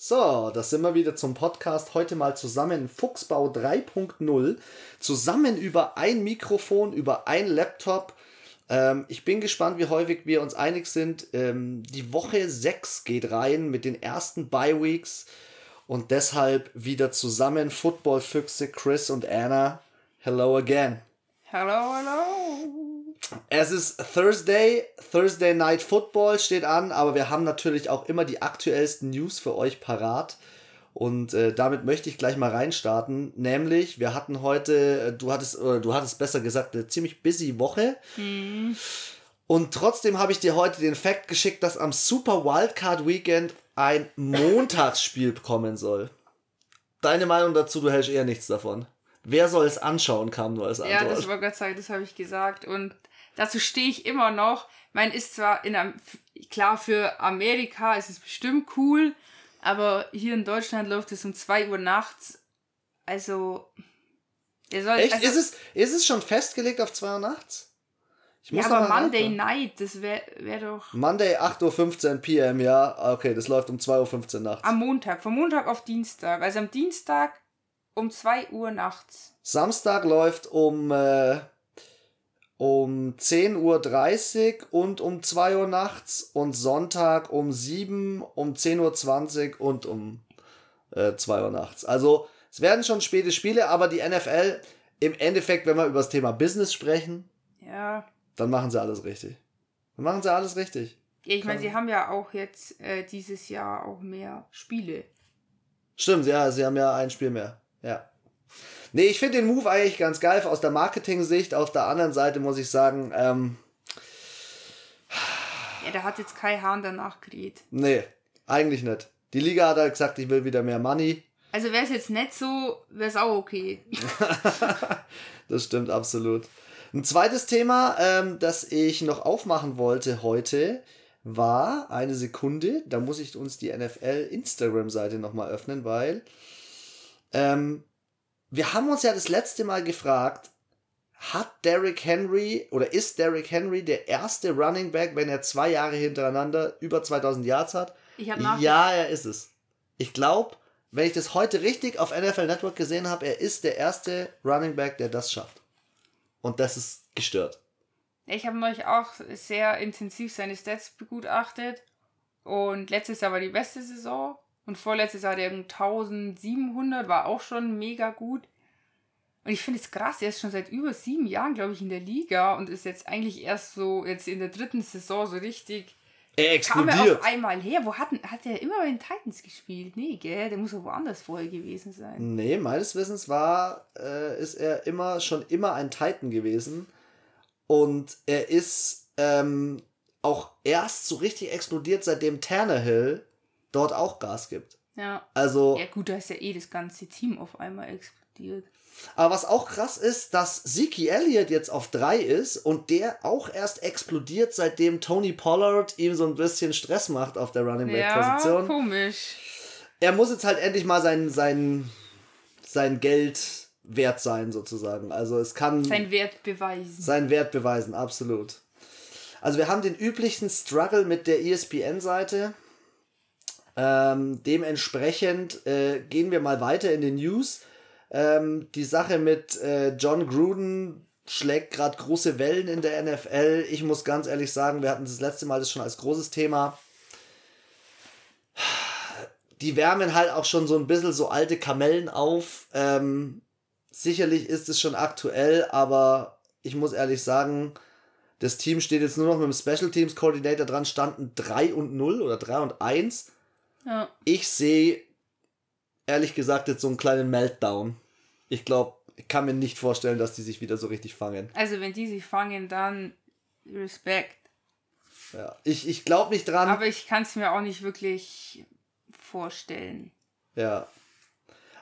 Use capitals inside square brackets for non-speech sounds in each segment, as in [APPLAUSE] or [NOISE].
So, das sind wir wieder zum Podcast. Heute mal zusammen Fuchsbau 3.0. Zusammen über ein Mikrofon, über ein Laptop. Ähm, ich bin gespannt, wie häufig wir uns einig sind. Ähm, die Woche 6 geht rein mit den ersten Bye Weeks. Und deshalb wieder zusammen Football-Füchse Chris und Anna. Hello again. Hello, hello. Es ist Thursday, Thursday Night Football steht an, aber wir haben natürlich auch immer die aktuellsten News für euch parat. Und äh, damit möchte ich gleich mal reinstarten. Nämlich, wir hatten heute, äh, du hattest, oder du hattest besser gesagt, eine ziemlich busy Woche. Hm. Und trotzdem habe ich dir heute den Fakt geschickt, dass am Super Wildcard Weekend ein Montagsspiel [LAUGHS] kommen soll. Deine Meinung dazu, du hältst eher nichts davon. Wer soll es anschauen, kam nur als Antwort. Ja, das war Gott Dank, das habe ich gesagt. Und dazu stehe ich immer noch. Ich meine, ist zwar in einem, klar, für Amerika ist es bestimmt cool, aber hier in Deutschland läuft es um 2 Uhr nachts. Also, der soll. Echt? Also, ist, es, ist es schon festgelegt auf 2 Uhr nachts? Ich ja, muss aber noch mal Monday nachschauen. Night, das wäre wär doch Monday 8.15 Uhr PM, ja. Okay, das läuft um 2.15 Uhr nachts. am Montag, von Montag auf Dienstag. Also am Dienstag um 2 Uhr nachts. Samstag läuft um, äh, um 10.30 Uhr und um 2 Uhr nachts und Sonntag um 7, um 10.20 Uhr und um äh, 2 Uhr nachts. Also es werden schon späte Spiele, aber die NFL, im Endeffekt, wenn wir über das Thema Business sprechen, Ja. dann machen sie alles richtig. Dann machen sie alles richtig. Ja, ich meine, sie haben ja auch jetzt äh, dieses Jahr auch mehr Spiele. Stimmt, ja, sie haben ja ein Spiel mehr. Ja. Nee, ich finde den Move eigentlich ganz geil aus der Marketing-Sicht. Auf der anderen Seite muss ich sagen, ähm, Ja, da hat jetzt Kai Hahn danach geredet. nee, eigentlich nicht. Die Liga hat halt gesagt, ich will wieder mehr Money. Also wäre es jetzt nicht so, wäre es auch okay. [LAUGHS] Das stimmt absolut. Ein zweites Thema, ähm, das ich noch aufmachen wollte heute, war eine Sekunde. Da muss ich uns die NFL Instagram-Seite nochmal öffnen, weil ähm, wir haben uns ja das letzte Mal gefragt, hat Derrick Henry oder ist Derrick Henry der erste Running Back, wenn er zwei Jahre hintereinander über 2000 Yards hat? Ich habe nach Ja, er ist es. Ich glaube, wenn ich das heute richtig auf NFL Network gesehen habe, er ist der erste Running Back, der das schafft. Und das ist gestört. ich habe neulich auch sehr intensiv seine Stats begutachtet. Und letztes Jahr war die beste Saison. Und vorletztes Jahr der 1700 war auch schon mega gut. Und ich finde es krass, er ist schon seit über sieben Jahren, glaube ich, in der Liga und ist jetzt eigentlich erst so, jetzt in der dritten Saison so richtig Er kam er explodiert. auf einmal her. Wo hat, hat er immer bei den Titans gespielt? Nee, gell? Der muss doch woanders vorher gewesen sein. Nee, meines Wissens war, äh, ist er immer schon immer ein Titan gewesen. Und er ist ähm, auch erst so richtig explodiert, seitdem Tannehill dort auch Gas gibt. Ja. Also, Ja, gut, da ist ja eh das ganze Team auf einmal explodiert. Aber was auch krass ist, dass Zeke Elliott jetzt auf 3 ist und der auch erst explodiert, seitdem Tony Pollard ihm so ein bisschen Stress macht auf der Running Back Ja, Position. komisch. Er muss jetzt halt endlich mal sein, sein, sein Geld wert sein, sozusagen. Also es kann Sein Wert beweisen. seinen Wert beweisen, absolut. Also wir haben den üblichen Struggle mit der E ESPN-Seite. Ähm, dementsprechend äh, gehen wir mal weiter in den News. Ähm, die Sache mit äh, John Gruden schlägt gerade große Wellen in der NFL. Ich muss ganz ehrlich sagen, wir hatten das letzte Mal das schon als großes Thema. Die wärmen halt auch schon so ein bisschen so alte Kamellen auf. Ähm, sicherlich ist es schon aktuell, aber ich muss ehrlich sagen, das Team steht jetzt nur noch mit dem Special Teams Coordinator dran, standen 3 und 0 oder 3 und 1. Ja. Ich sehe ehrlich gesagt jetzt so einen kleinen Meltdown. Ich glaube, ich kann mir nicht vorstellen, dass die sich wieder so richtig fangen. Also, wenn die sich fangen, dann Respekt. Ja. Ich, ich glaube nicht dran. Aber ich kann es mir auch nicht wirklich vorstellen. Ja.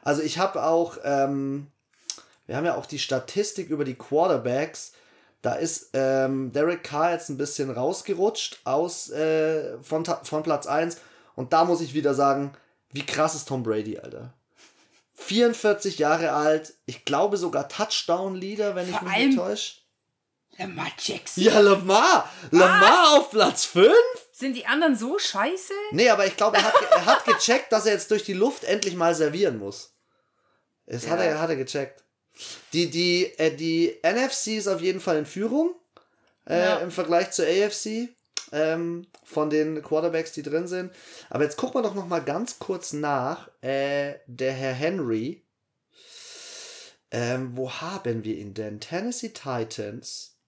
Also ich habe auch, ähm, wir haben ja auch die Statistik über die Quarterbacks. Da ist ähm, Derek Carr jetzt ein bisschen rausgerutscht aus, äh, von, von Platz 1. Und da muss ich wieder sagen, wie krass ist Tom Brady, Alter. 44 Jahre alt, ich glaube sogar Touchdown-Leader, wenn ich Vor mich allem- nicht täusche. Lamar Jackson. Ja, Lamar! Lamar auf Platz 5? Sind die anderen so scheiße? Nee, aber ich glaube, er hat, er hat gecheckt, dass er jetzt durch die Luft endlich mal servieren muss. Das ja. hat, er, hat er gecheckt. Die, die, äh, die NFC ist auf jeden Fall in Führung äh, ja. im Vergleich zur AFC ähm, von den Quarterbacks, die drin sind. Aber jetzt gucken wir doch noch mal ganz kurz nach. Äh, der Herr Henry. Ähm, wo haben wir ihn denn? Tennessee Titans.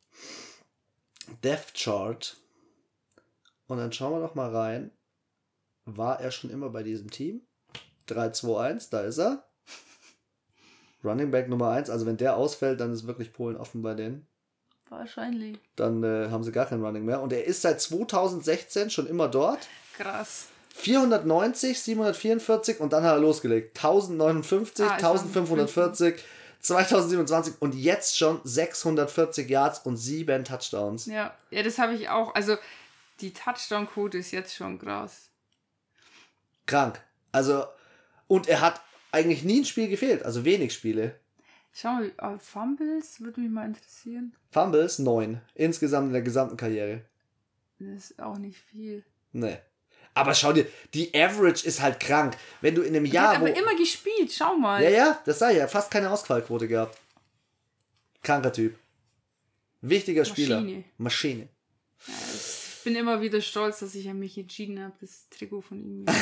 Death Chart. Und dann schauen wir doch mal rein. War er schon immer bei diesem Team? 3-2-1, da ist er. Running Back Nummer 1, also wenn der ausfällt, dann ist wirklich Polen offen bei denen. Wahrscheinlich. Dann äh, haben sie gar keinen Running mehr. Und er ist seit 2016 schon immer dort. Krass. 490, 744 und dann hat er losgelegt. 1059, ah, 1540, 2027 und jetzt schon 640 Yards und 7 Touchdowns. Ja, ja das habe ich auch. Also die Touchdown-Quote ist jetzt schon krass. Krank. Also, und er hat eigentlich nie ein Spiel gefehlt, also wenig Spiele. Schau mal, äh, Fumbles würde mich mal interessieren. Fumbles neun. Insgesamt in der gesamten Karriere. Das ist auch nicht viel. Nee. Aber schau dir, die Average ist halt krank. Wenn du in einem Jahr. Er hat aber immer gespielt, schau mal. Ja, ja, das sei ja. Fast keine Ausfallquote gehabt. Kranker Typ. Wichtiger Spieler. Maschine. Maschine. Ja, ich bin immer wieder stolz, dass ich an mich entschieden habe, das Trikot von ihm. [LAUGHS]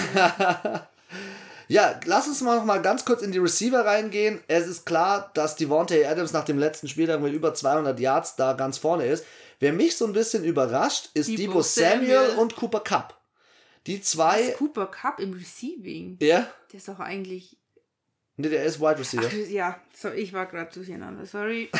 Ja, lass uns mal noch mal ganz kurz in die Receiver reingehen. Es ist klar, dass Devontae Adams nach dem letzten Spieltag mit über 200 Yards da ganz vorne ist. Wer mich so ein bisschen überrascht, ist Debo, Debo Samuel, Samuel, und Cooper Cup. Die zwei. ist Cooper Cup im Receiving? Ja. Der ist doch eigentlich. Ne, der ist Wide Receiver. Ach, ja, so, ich war gerade durcheinander, sorry.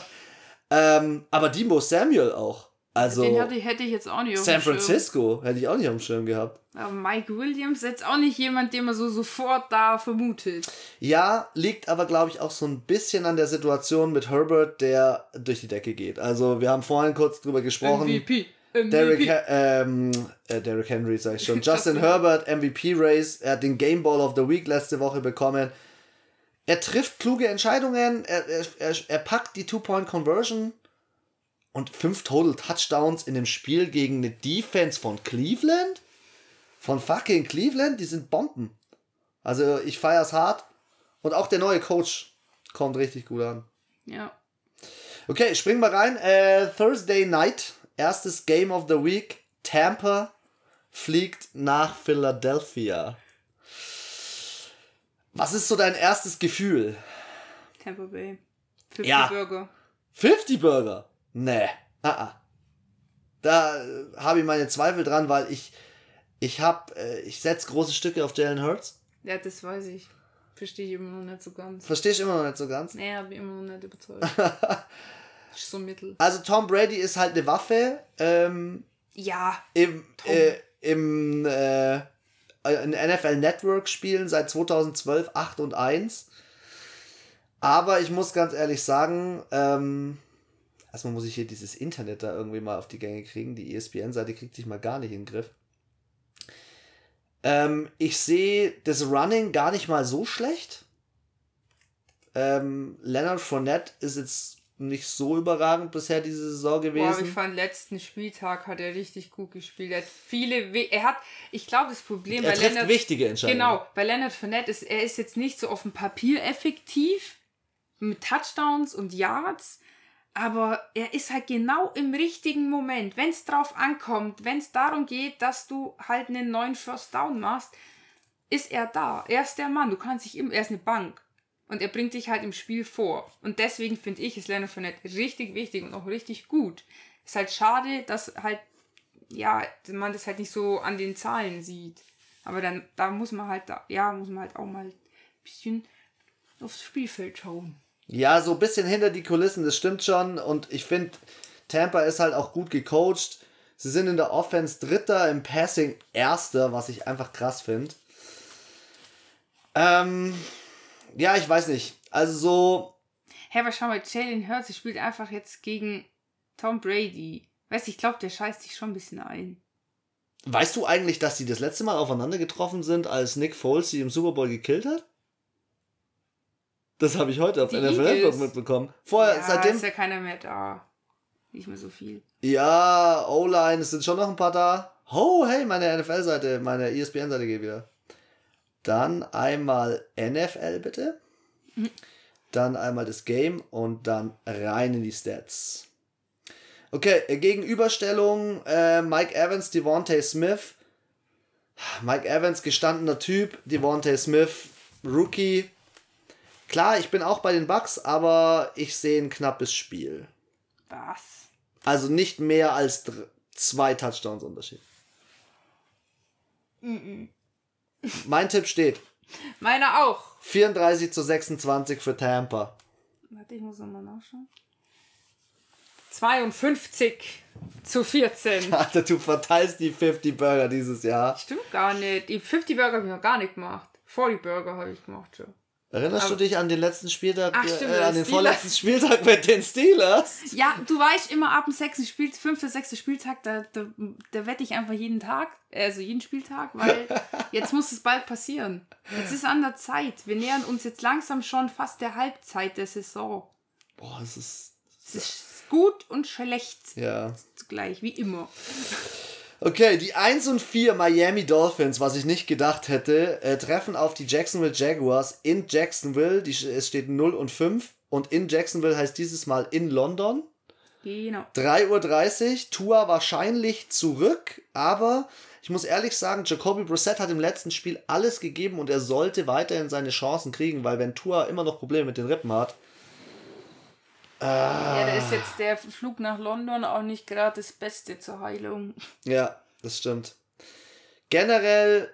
[LAUGHS] ähm, aber Debo Samuel auch. Also, Den hatte, hätte ich jetzt auch nicht auf San Francisco hätte ich auch nicht auf dem Schirm gehabt. Aber Mike Williams ist jetzt auch nicht jemand, den man so sofort da vermutet. Ja, liegt aber, glaube ich, auch so ein bisschen an der Situation mit Herbert, der durch die Decke geht. Also, wir haben vorhin kurz drüber gesprochen. MVP. MVP. Derrick, ähm, äh, Derrick Henry, sag ich schon. [LAUGHS] Justin Herbert, MVP Race. Er hat den Game Ball of the Week letzte Woche bekommen. Er trifft kluge Entscheidungen. Er, er, er, er packt die Two-Point-Conversion und fünf Total Touchdowns in dem Spiel gegen eine Defense von Cleveland? Von fucking Cleveland? Die sind Bomben. Also ich feier's hart. Und auch der neue Coach kommt richtig gut an. Ja. Okay, springen wir rein. Äh, Thursday Night, erstes Game of the Week. Tampa fliegt nach Philadelphia. Was ist so dein erstes Gefühl? Tampa Bay. 50 ja. Burger. 50 Burger. Nee. Ah, ah. Da äh, habe ich meine Zweifel dran, weil ich ich habe äh, ich setze große Stücke auf Jalen Hurts. Ja, das weiß ich. Verstehe ich immer noch nicht so ganz. Verstehe ich immer noch nicht so ganz? Nee, habe ich immer noch nicht überzeugt. [LAUGHS] ist so mittel. Also Tom Brady ist halt eine Waffe. Ähm, ja. Im, äh, im äh, in NFL Network spielen seit 2012 8 und 1. Aber ich muss ganz ehrlich sagen, ähm, erstmal muss ich hier dieses Internet da irgendwie mal auf die Gänge kriegen. Die ESPN-Seite kriegt sich mal gar nicht in den Griff. Ähm, ich sehe das Running gar nicht mal so schlecht. Ähm, Leonard Fournette ist jetzt nicht so überragend bisher diese Saison gewesen. Boah, ich fand letzten Spieltag hat er richtig gut gespielt. Er hat viele, We er hat, ich glaube das Problem er bei Leonard, wichtige Entscheidungen. Genau, bei Leonard Fournette ist er ist jetzt nicht so auf dem Papier effektiv mit Touchdowns und Yards, aber er ist halt genau im richtigen Moment, wenn es drauf ankommt, wenn es darum geht, dass du halt einen neuen First Down machst, ist er da. Er ist der Mann. Du kannst dich immer, er ist eine Bank. Und er bringt dich halt im Spiel vor. Und deswegen finde ich, ist Leonard Fournette richtig wichtig und auch richtig gut. Ist halt schade, dass halt, ja, man das halt nicht so an den Zahlen sieht. Aber dann, da muss man halt, ja, muss man halt auch mal ein bisschen aufs Spielfeld schauen. Ja, so ein bisschen hinter die Kulissen, das stimmt schon. Und ich finde, Tampa ist halt auch gut gecoacht. Sie sind in der Offense Dritter, im Passing Erster, was ich einfach krass finde. Ähm, ja, ich weiß nicht. Also so. Hä, hey, aber schau mal, Jalen Hurts spielt einfach jetzt gegen Tom Brady. Weißt du, ich glaube, der scheißt sich schon ein bisschen ein. Weißt du eigentlich, dass sie das letzte Mal aufeinander getroffen sind, als Nick Foles sie im Super Bowl gekillt hat? Das habe ich heute auf die NFL Eagles. mitbekommen. Vorher, ja, seitdem. ist ja keiner mehr da. Nicht mehr so viel. Ja, O-Line, es sind schon noch ein paar da. Oh, hey, meine NFL-Seite, meine ESPN-Seite geht wieder. Dann einmal NFL bitte. Mhm. Dann einmal das Game und dann rein in die Stats. Okay, Gegenüberstellung äh, Mike Evans, Devontae Smith. Mike Evans, gestandener Typ, Devontae Smith, Rookie. Klar, ich bin auch bei den Bucks, aber ich sehe ein knappes Spiel. Was? Also nicht mehr als zwei Touchdowns Unterschied. Mm -mm. Mein Tipp steht. Meiner auch. 34 zu 26 für Tampa. Warte, ich muss nochmal nachschauen. 52 zu 14. [LAUGHS] Alter, du verteilst die 50 Burger dieses Jahr. Stimmt gar nicht. Die 50 Burger habe ich noch gar nicht gemacht. 40 Burger habe ich gemacht schon. Erinnerst Aber, du dich an den letzten Spieltag, Ach, stimmt, äh, an den Steelers. vorletzten Spieltag mit den Steelers? Ja, du weißt immer ab dem sechsten Spiel, fünfter, sechster Spieltag, da, da, da wette ich einfach jeden Tag, also jeden Spieltag, weil [LAUGHS] jetzt muss es bald passieren. Jetzt ist an der Zeit. Wir nähern uns jetzt langsam schon fast der Halbzeit der Saison. Boah, es ist. Es ist gut und schlecht. Ja. Zugleich, wie immer. Okay, die 1 und 4 Miami Dolphins, was ich nicht gedacht hätte, äh, treffen auf die Jacksonville Jaguars in Jacksonville. Die, es steht 0 und 5 und in Jacksonville heißt dieses Mal in London. Genau. 3.30 Uhr, Tua wahrscheinlich zurück, aber ich muss ehrlich sagen, Jacoby Brissett hat im letzten Spiel alles gegeben und er sollte weiterhin seine Chancen kriegen, weil wenn Tua immer noch Probleme mit den Rippen hat, Ah. Ja, da ist jetzt der Flug nach London auch nicht gerade das Beste zur Heilung. Ja, das stimmt. Generell,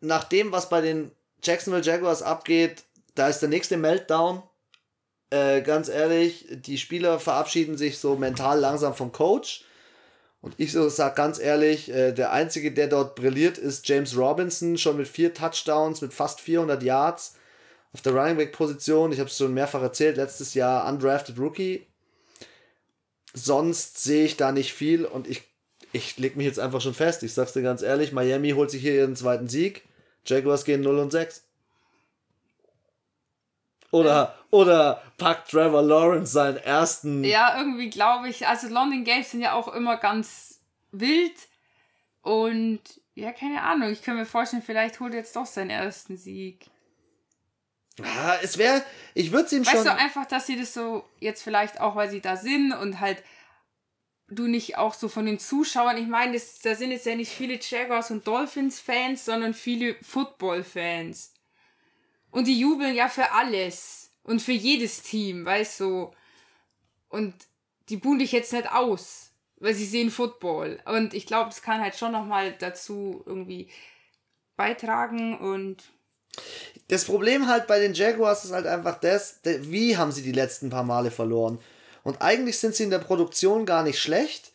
nach dem, was bei den Jacksonville Jaguars abgeht, da ist der nächste Meltdown. Äh, ganz ehrlich, die Spieler verabschieden sich so mental langsam vom Coach. Und ich so sag ganz ehrlich, äh, der einzige, der dort brilliert, ist James Robinson, schon mit vier Touchdowns, mit fast 400 Yards auf der Running Back Position. Ich habe es schon mehrfach erzählt, letztes Jahr undrafted Rookie. Sonst sehe ich da nicht viel und ich, ich leg mich jetzt einfach schon fest. Ich sag's dir ganz ehrlich, Miami holt sich hier ihren zweiten Sieg. Jaguars gehen 0 und 6. Oder, oder packt Trevor Lawrence seinen ersten. Ja, irgendwie glaube ich. Also London Games sind ja auch immer ganz wild. Und ja, keine Ahnung. Ich kann mir vorstellen, vielleicht holt er jetzt doch seinen ersten Sieg. Ah, es wäre, ich würde es ihm weißt schon. Weißt du einfach, dass sie das so jetzt vielleicht auch, weil sie da sind und halt du nicht auch so von den Zuschauern, ich meine, da sind jetzt ja nicht viele Jaguars und Dolphins-Fans, sondern viele Football-Fans. Und die jubeln ja für alles und für jedes Team, weißt du. Und die buhen dich jetzt nicht aus, weil sie sehen Football. Und ich glaube, das kann halt schon nochmal dazu irgendwie beitragen und das Problem halt bei den Jaguars ist halt einfach das, wie haben sie die letzten paar Male verloren. Und eigentlich sind sie in der Produktion gar nicht schlecht.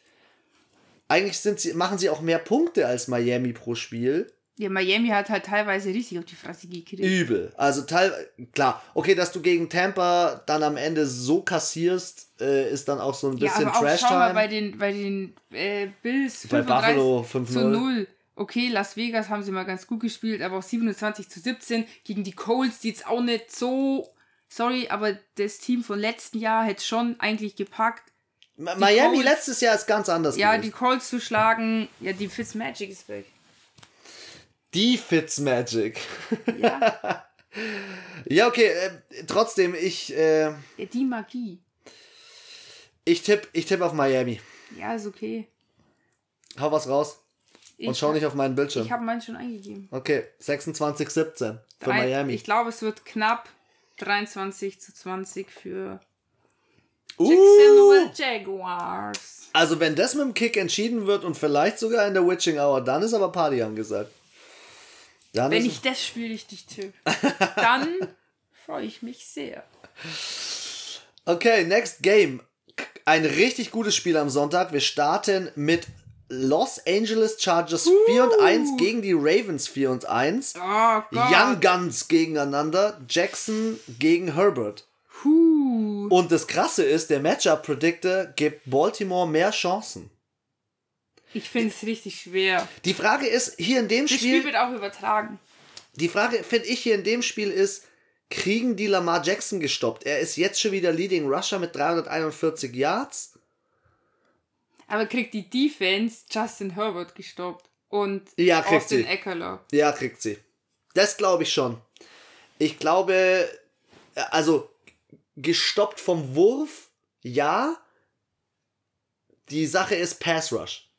Eigentlich sind sie, machen sie auch mehr Punkte als Miami pro Spiel. Ja, Miami hat halt teilweise richtig auf die Fresse gekriegt. Übel. Also teilweise, klar, okay, dass du gegen Tampa dann am Ende so kassierst, äh, ist dann auch so ein bisschen ja, aber Trash-Time. Schau mal bei den, bei den äh, Bills bei Buffalo 5 zu 0 okay, Las Vegas haben sie mal ganz gut gespielt, aber auch 27 zu 17 gegen die Colts, die jetzt auch nicht so. Sorry, aber das Team von letzten Jahr hätte schon eigentlich gepackt. Miami Colts, letztes Jahr ist ganz anders. Ja, gewesen. die Colts zu schlagen. Ja, die Fitzmagic ist weg. Die Fitzmagic. [LAUGHS] Ja. ja, okay. Äh, trotzdem, ich. Äh, ja, die Magie. Ich tippe ich tipp auf Miami. Ja, ist okay. Hau was raus. Ich und schau nicht auf meinen Bildschirm. Ich habe meinen schon eingegeben. Okay, 26-17 für Drei, Miami. Ich glaube, es wird knapp 23 zu 20 für uh. Jaguars. Also, wenn das mit dem Kick entschieden wird und vielleicht sogar in der Witching Hour, dann ist aber Party angesagt. Dann wenn ich das Spiel richtig tippe, dann [LAUGHS] freue ich mich sehr. Okay, next game. Ein richtig gutes Spiel am Sonntag. Wir starten mit Los Angeles Chargers uh. 4 und 1 gegen die Ravens 4 und 1. Oh Young Guns gegeneinander. Jackson gegen Herbert. Uh. Und das Krasse ist, der Matchup Predictor gibt Baltimore mehr Chancen. Ich finde es richtig schwer. Die Frage ist, hier in dem das Spiel. Das Spiel wird auch übertragen. Die Frage, finde ich, hier in dem Spiel ist, kriegen die Lamar Jackson gestoppt? Er ist jetzt schon wieder Leading Rusher mit 341 Yards. Aber kriegt die Defense Justin Herbert gestoppt? und Ja, kriegt Austin sie. Eckler. Ja, kriegt sie. Das glaube ich schon. Ich glaube, also gestoppt vom Wurf, ja. Die Sache ist Pass Rush.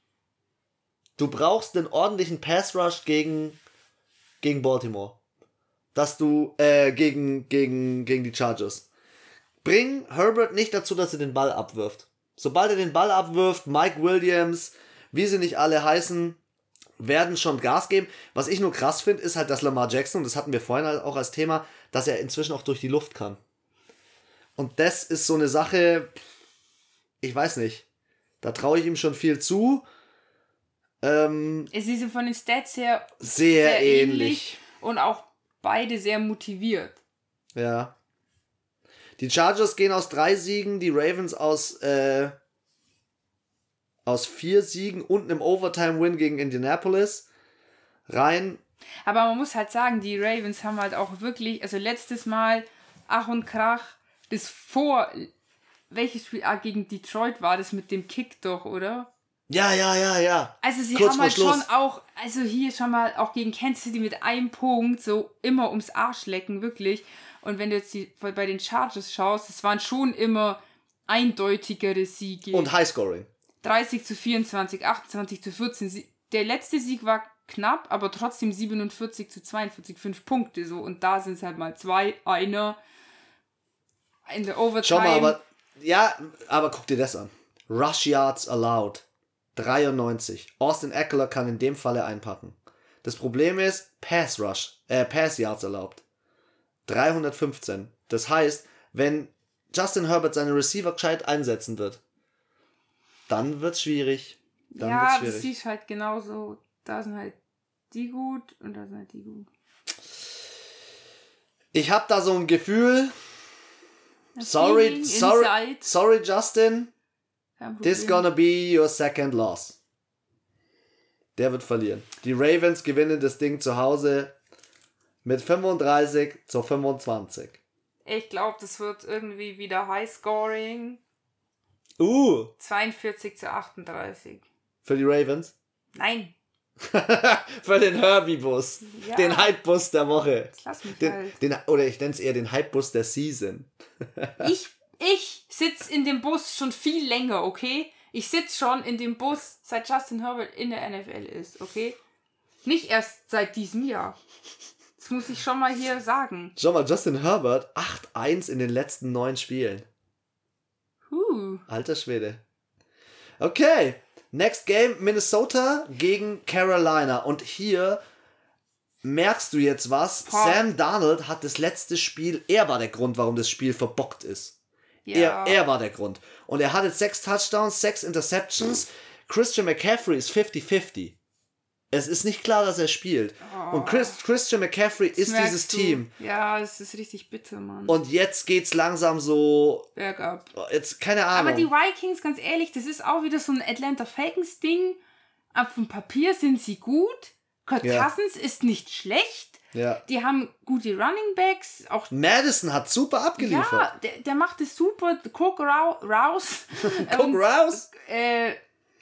Du brauchst einen ordentlichen Pass Rush gegen, gegen Baltimore. Dass du, äh, gegen, gegen, gegen die Chargers. Bring Herbert nicht dazu, dass er den Ball abwirft. Sobald er den Ball abwirft, Mike Williams, wie sie nicht alle heißen, werden schon Gas geben. Was ich nur krass finde, ist halt, dass Lamar Jackson, und das hatten wir vorhin halt auch als Thema, dass er inzwischen auch durch die Luft kann. Und das ist so eine Sache, ich weiß nicht. Da traue ich ihm schon viel zu. Ähm, Es ist von den Stats her sehr, sehr ähnlich. ähnlich und auch beide sehr motiviert. Ja. Die Chargers gehen aus drei Siegen, die Ravens aus, äh, aus vier Siegen und einem Overtime-Win gegen Indianapolis rein. Aber man muss halt sagen, die Ravens haben halt auch wirklich, also letztes Mal Ach und Krach, das vor, welches Spiel, ah, gegen Detroit war das mit dem Kick doch, oder? Ja, ja, ja, ja. Also sie Kurz haben halt Schluss. schon auch, also hier schon mal auch gegen Kansas City mit einem Punkt so immer ums Arsch lecken, wirklich. Und wenn du jetzt die, bei den Chargers schaust, es waren schon immer eindeutigere Siege. Und Highscoring. 30 zu 24, 28 zu 14. Sie- Der letzte Sieg war knapp, aber trotzdem 47 zu 42, fünf Punkte so. Und da sind es halt mal zwei, einer in der Overtime. Schau mal, aber. Ja, aber guck dir das an. Rush Yards allowed. 93. Austin Eckler kann in dem Falle einpacken. Das Problem ist, Pass Rush, äh, Pass Yards erlaubt. 315. Das heißt, wenn Justin Herbert seine Receiver gescheit einsetzen wird, dann wird's schwierig. Dann ja, wird's das schwierig. siehst halt genauso. Da sind halt die gut und da sind halt die gut. Ich habe da so ein Gefühl. Das Sorry, sorry, inside, sorry, Justin. This gonna be your second loss. Der wird verlieren. Die Ravens gewinnen das Ding zu Hause mit 35 zu 25. Ich glaube, das wird irgendwie wieder Highscoring. Uh, 42 zu 38. für die Ravens. Nein, [LAUGHS] für den Herbie-Bus. Ja. Den Hype-Bus der Woche. lass mich Den, halt. den, oder ich nenne es eher den Hype-Bus der Season. [LAUGHS] Ich, ich sitze in dem Bus schon viel länger, okay? Ich sitze schon in dem Bus, seit Justin Herbert in der NFL ist, okay? Nicht erst seit diesem Jahr. Das muss ich schon mal hier sagen. Schau mal, Justin Herbert 8-1 in den letzten neun Spielen. Huh. Alter Schwede. Okay. Next Game Minnesota gegen Carolina. Und hier merkst du jetzt was. Boah. Sam Darnold hat das letzte Spiel, er war der Grund, warum das Spiel verbockt ist. Ja. Er, er war der Grund. Und er hatte sechs Touchdowns, sechs Interceptions. Christian McCaffrey ist 50-50. Es ist nicht klar, dass er spielt. Und Chris, Christian McCaffrey Das ist dieses du. Team. Ja, es ist richtig bitter, Mann. Und jetzt geht's langsam so. Bergab. Jetzt, keine Ahnung. Aber die Vikings, ganz ehrlich, das ist auch wieder so ein Atlanta Falcons Ding. Auf dem Papier sind sie gut. Kurt Ja. Cousins ist nicht schlecht. ja. Die haben gute Running Backs. Auch Madison hat super abgeliefert. ja, der, der macht es super. Cook Rouse. Guck Und, raus. äh,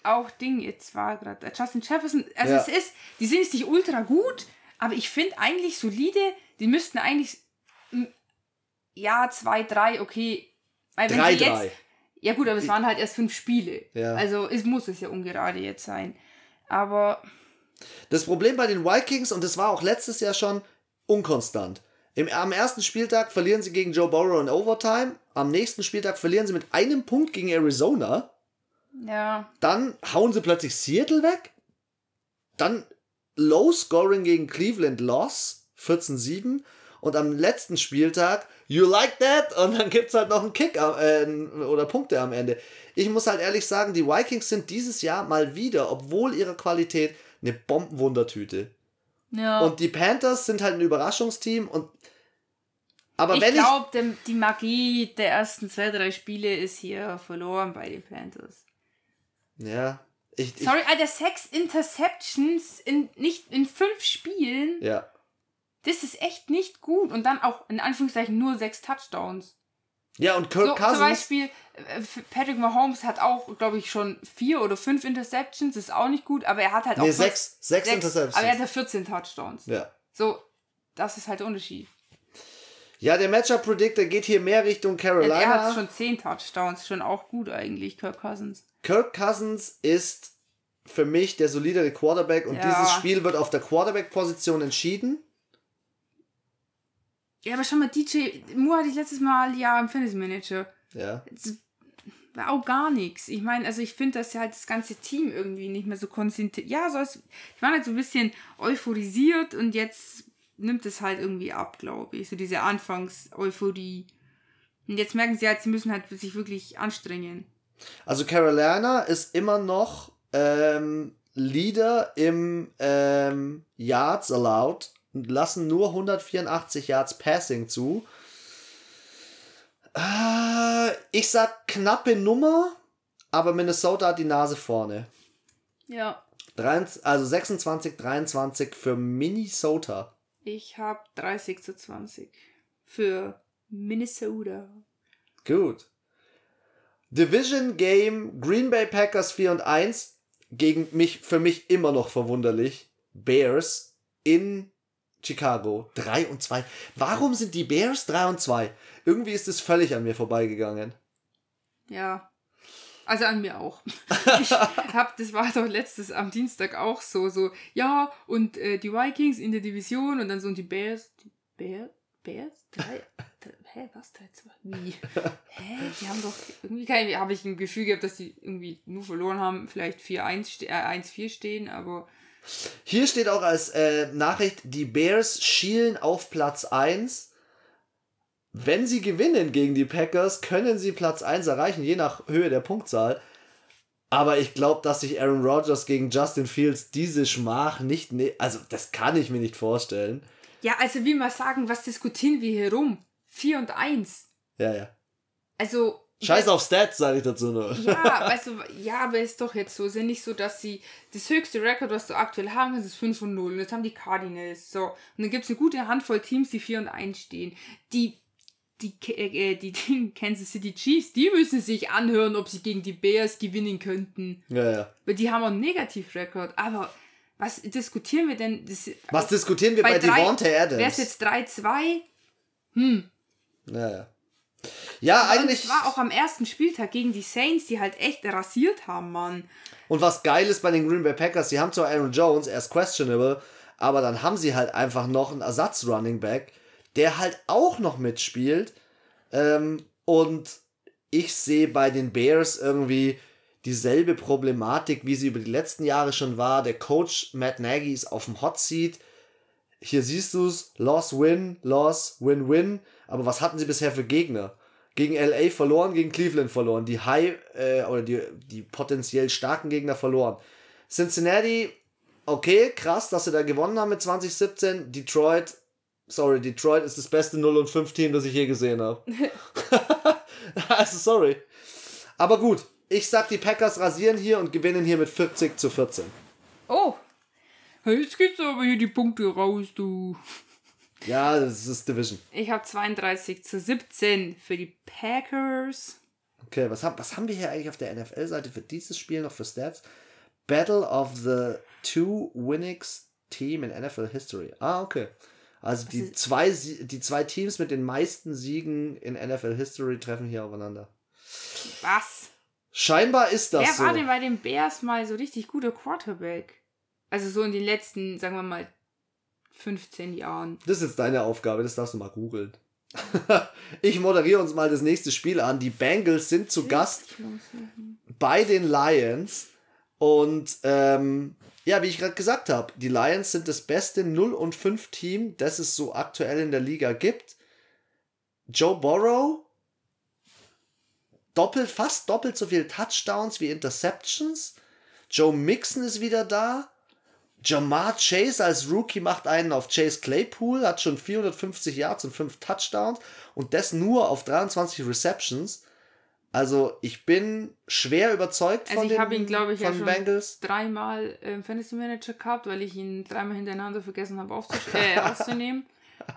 auch Ding, jetzt war gerade Justin Jefferson. Also Ja. es ist, die sind jetzt nicht ultra gut, aber ich finde eigentlich solide. Die müssten eigentlich mm, ja, zwei, drei, okay. Weil wenn Drei, sie drei. Jetzt, ja gut, aber es waren halt erst fünf Spiele. Ja. Also es muss es ja ungerade jetzt sein. Aber Das Problem bei den Vikings, und das war auch letztes Jahr schon, unkonstant. Im, am ersten Spieltag verlieren sie gegen Joe Burrow in Overtime. Am nächsten Spieltag verlieren sie mit einem Punkt gegen Arizona. Ja, Dann hauen sie plötzlich Seattle weg. Dann Low Scoring gegen Cleveland Loss. 14-7. Und am letzten Spieltag, you like that? Und dann gibt es halt noch einen Kick äh, oder Punkte am Ende. Ich muss halt ehrlich sagen, die Vikings sind dieses Jahr mal wieder, obwohl ihrer Qualität, eine Bombenwundertüte. ja. Und die Panthers sind halt ein Überraschungsteam und aber ich wenn glaube, die Magie der ersten zwei, drei Spiele ist hier verloren bei den Panthers. Ich ja, ich, ich Sorry, Alter, sechs Interceptions in nicht in fünf Spielen. ja, Das ist echt nicht gut. Und dann auch in Anführungszeichen nur sechs Touchdowns. Ja, und Kirk so, Cousins. Zum Beispiel, äh, Patrick Mahomes hat auch, glaube ich, schon vier oder fünf Interceptions, ist auch nicht gut, aber er hat halt Nee, auch. sechs- sechs Interceptions. Aber er hat ja 14 Touchdowns. ja. So, das ist halt der Unterschied. Ja, der Matchup Predictor geht hier mehr Richtung Er Carolina. hat schon 10 Touchdowns, schon auch gut eigentlich, Kirk Cousins. Kirk Cousins ist für mich der solidere Quarterback und Ja. dieses Spiel wird auf der Quarterback-Position entschieden. Ja, aber schau mal, DJ Moore hatte ich letztes Mal ja im Fantasy Manager. Ja. Das war auch gar nichts. Ich meine, also ich finde, dass ja halt das ganze Team irgendwie nicht mehr so konzentriert. Ja, so ist, ich war halt so ein bisschen euphorisiert und jetzt nimmt es halt irgendwie ab, glaube ich. So diese Anfangs-Euphorie. Und jetzt merken sie halt, sie müssen halt sich wirklich anstrengen. Also Carolina ist immer noch ähm, Leader im ähm, Yards allowed und lassen nur 184 Yards Passing zu. Äh, ich sag knappe Nummer, aber Minnesota hat die Nase vorne. Ja. 23, also 26, 23 für Minnesota. Ich habe 30 zu 20 für Minnesota. Gut. Division Game Green Bay Packers 4 und 1 gegen mich für mich immer noch verwunderlich Bears in Chicago 3 und 2. Warum sind die Bears 3 und 2? Irgendwie ist es völlig an mir vorbeigegangen. Ja. Also an mir auch. [LAUGHS] Ich hab, das war doch letztes am Dienstag auch so, so, ja, und äh, die Vikings in der Division und dann so und die Bears, die Bears, Bears? Drei, drei hä, was, drei, zwei, wie? Hä, die haben doch, irgendwie kein, habe ich ein Gefühl gehabt, dass die irgendwie nur verloren haben, vielleicht 4-1, ste- äh, 1-4 stehen, aber Hier steht auch als äh, Nachricht, die Bears schielen auf Platz 1. Wenn sie gewinnen gegen die Packers, können sie Platz 1 erreichen, je nach Höhe der Punktzahl. Aber ich glaube, dass sich Aaron Rodgers gegen Justin Fields diese Schmach nicht. Ne also, das kann ich mir nicht vorstellen. ja, also wie mal sagen, was diskutieren wir hier rum? 4 und 1. Ja, ja. Also, Scheiß auf Stats, sage ich dazu nur. Ja, du, [LAUGHS] ja, aber ist doch jetzt so. Ist ja nicht so, dass sie das höchste Rekord, was du aktuell haben kannst, ist 5 und 0. Und jetzt haben die Cardinals. So. Und dann gibt es eine gute Handvoll Teams, die 4 und 1 stehen. Die, die, äh, die, die [LAUGHS] Kansas City Chiefs, die müssen sich anhören, ob sie gegen die Bears gewinnen könnten. Ja, ja. Weil die haben auch einen Negativrekord. Aber was diskutieren wir denn? Das, Was diskutieren wir bei, drei- Devontae Adams? Wäre es jetzt 3-2? Ja, ja. Ja, Und eigentlich. es war auch am ersten Spieltag gegen die Saints, die halt echt rasiert haben, Mann. Und was geil ist bei den Green Bay Packers, sie haben zwar Aaron Jones, er ist questionable, aber dann haben sie halt einfach noch einen Ersatz-Running Back, der halt auch noch mitspielt. Ähm, und ich sehe bei den Bears irgendwie dieselbe Problematik, wie sie über die letzten Jahre schon war. Der Coach Matt Nagy ist auf dem Hot Seat. Hier siehst du es, Loss, Win, Loss, Win, Win. Aber was hatten sie bisher für Gegner? Gegen LA verloren, gegen Cleveland verloren. Die High äh, oder die, die potenziell starken Gegner verloren. Cincinnati, okay, krass, dass sie da gewonnen haben mit 2017. Detroit, sorry, Detroit ist das beste 0 und 5 Team, das ich je gesehen habe. [LAUGHS] also sorry. Aber gut, ich sag, die Packers rasieren hier und gewinnen hier mit 40 zu 14. Oh, jetzt gibt's aber hier die Punkte raus, du. Ja, das ist Division. Ich habe 32 zu 17 für die Packers. Okay, was haben, was haben wir hier eigentlich auf der NFL-Seite für dieses Spiel noch für Stats? Battle of the two winningst team in NFL History. Ah, okay. Also die zwei, die zwei Teams mit den meisten Siegen in NFL History treffen hier aufeinander. Was? Scheinbar ist das Wer so. war denn bei den Bears mal so richtig guter Quarterback? Also so in den letzten, sagen wir mal, 15 Jahren. Das ist jetzt deine Aufgabe, das darfst du mal googeln. [LAUGHS] ich moderiere uns mal das nächste Spiel an. Die Bengals sind zu Gast bei den Lions. Und ähm, ja, wie ich gerade gesagt habe, die Lions sind das beste 0 und 5 Team, das es so aktuell in der Liga gibt. Joe Burrow doppelt, fast doppelt so viel Touchdowns wie Interceptions. Joe Mixon ist wieder da. Jamar Chase als Rookie macht einen auf Chase Claypool, hat schon 450 Yards und 5 Touchdowns und das nur auf 23 Receptions. Also ich bin schwer überzeugt Also von ich den, habe ihn, glaube ich, ja von schon Bengals. dreimal im Fantasy Manager gehabt, weil ich ihn dreimal hintereinander vergessen habe [LAUGHS] äh, auszunehmen.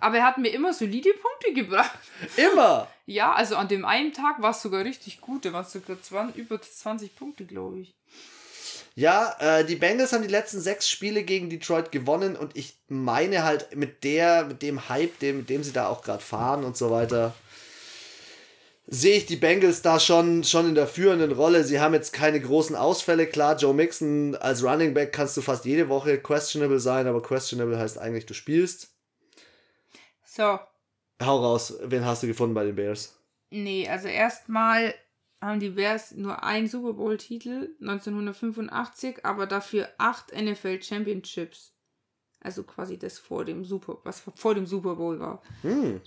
Aber er hat mir immer solide Punkte gebracht. [LAUGHS] Immer! Ja, also an dem einen Tag war es sogar richtig gut. Da war es sogar 20, über 20 Punkte, glaube ich. Ja, äh, die Bengals haben die letzten sechs Spiele gegen Detroit gewonnen und ich meine halt mit der, mit dem Hype, dem, mit dem sie da auch gerade fahren und so weiter, sehe ich die Bengals da schon, schon in der führenden Rolle. Sie haben jetzt keine großen Ausfälle. Klar, Joe Mixon als Running Back kannst du fast jede Woche questionable sein, aber questionable heißt eigentlich, du spielst. So. Hau raus, wen hast du gefunden bei den Bears? Nee, also erstmal haben die Bears nur einen Super Bowl-Titel 1985, aber dafür acht NFL Championships. Also quasi das vor dem Super, was vor dem Super Bowl war. Hm.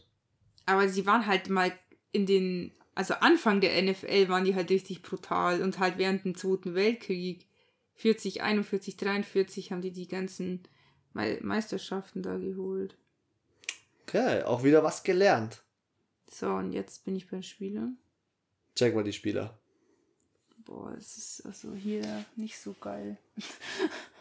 Aber sie waren halt mal in den, also Anfang der NFL waren die halt richtig brutal und halt während dem Zweiten Weltkrieg 40, 41, 43 haben die die ganzen Me Meisterschaften da geholt. Okay, auch wieder was gelernt. So, und jetzt bin ich beim Spieler. Check mal die Spieler. Boah, das ist also hier nicht so geil. [LAUGHS]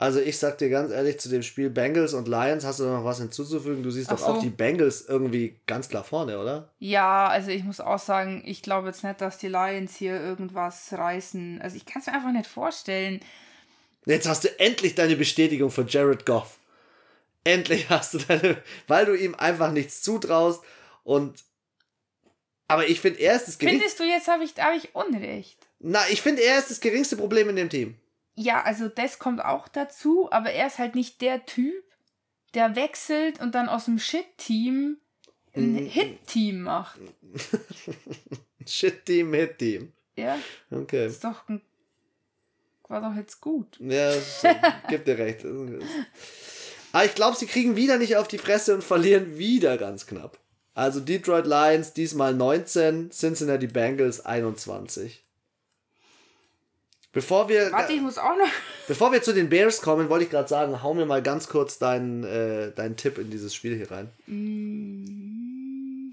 Also ich sag dir ganz ehrlich, zu dem Spiel Bengals und Lions hast du noch was hinzuzufügen? Du siehst Ach doch auch so. die Bengals irgendwie ganz klar vorne, oder? Ja, also ich muss auch sagen, ich glaube jetzt nicht, dass die Lions hier irgendwas reißen. Also ich kann es mir einfach nicht vorstellen. Jetzt hast du endlich deine Bestätigung von Jared Goff. Endlich hast du deine, weil du ihm einfach nichts zutraust und aber ich finde, er ist das geringste. Findest du jetzt habe ich, hab ich Unrecht? Na, ich finde, er ist das geringste Problem in dem Team. Ja, also das kommt auch dazu, aber er ist halt nicht der Typ, der wechselt und dann aus dem Shit-Team ein. Hit-Team macht. [LAUGHS] Shit-Team, Hit-Team. Ja, Okay. ist doch ein, war doch jetzt gut. Ja, so, gib dir recht. Aber ich glaube, sie kriegen wieder nicht auf die Fresse und verlieren wieder ganz knapp. Also Detroit Lions diesmal 19, Cincinnati Bengals 21. Bevor wir, Warte, ich muss auch noch. [LAUGHS] bevor wir zu den Bears kommen, wollte ich gerade sagen, hau mir mal ganz kurz deinen, äh, deinen Tipp in dieses Spiel hier rein. Mm.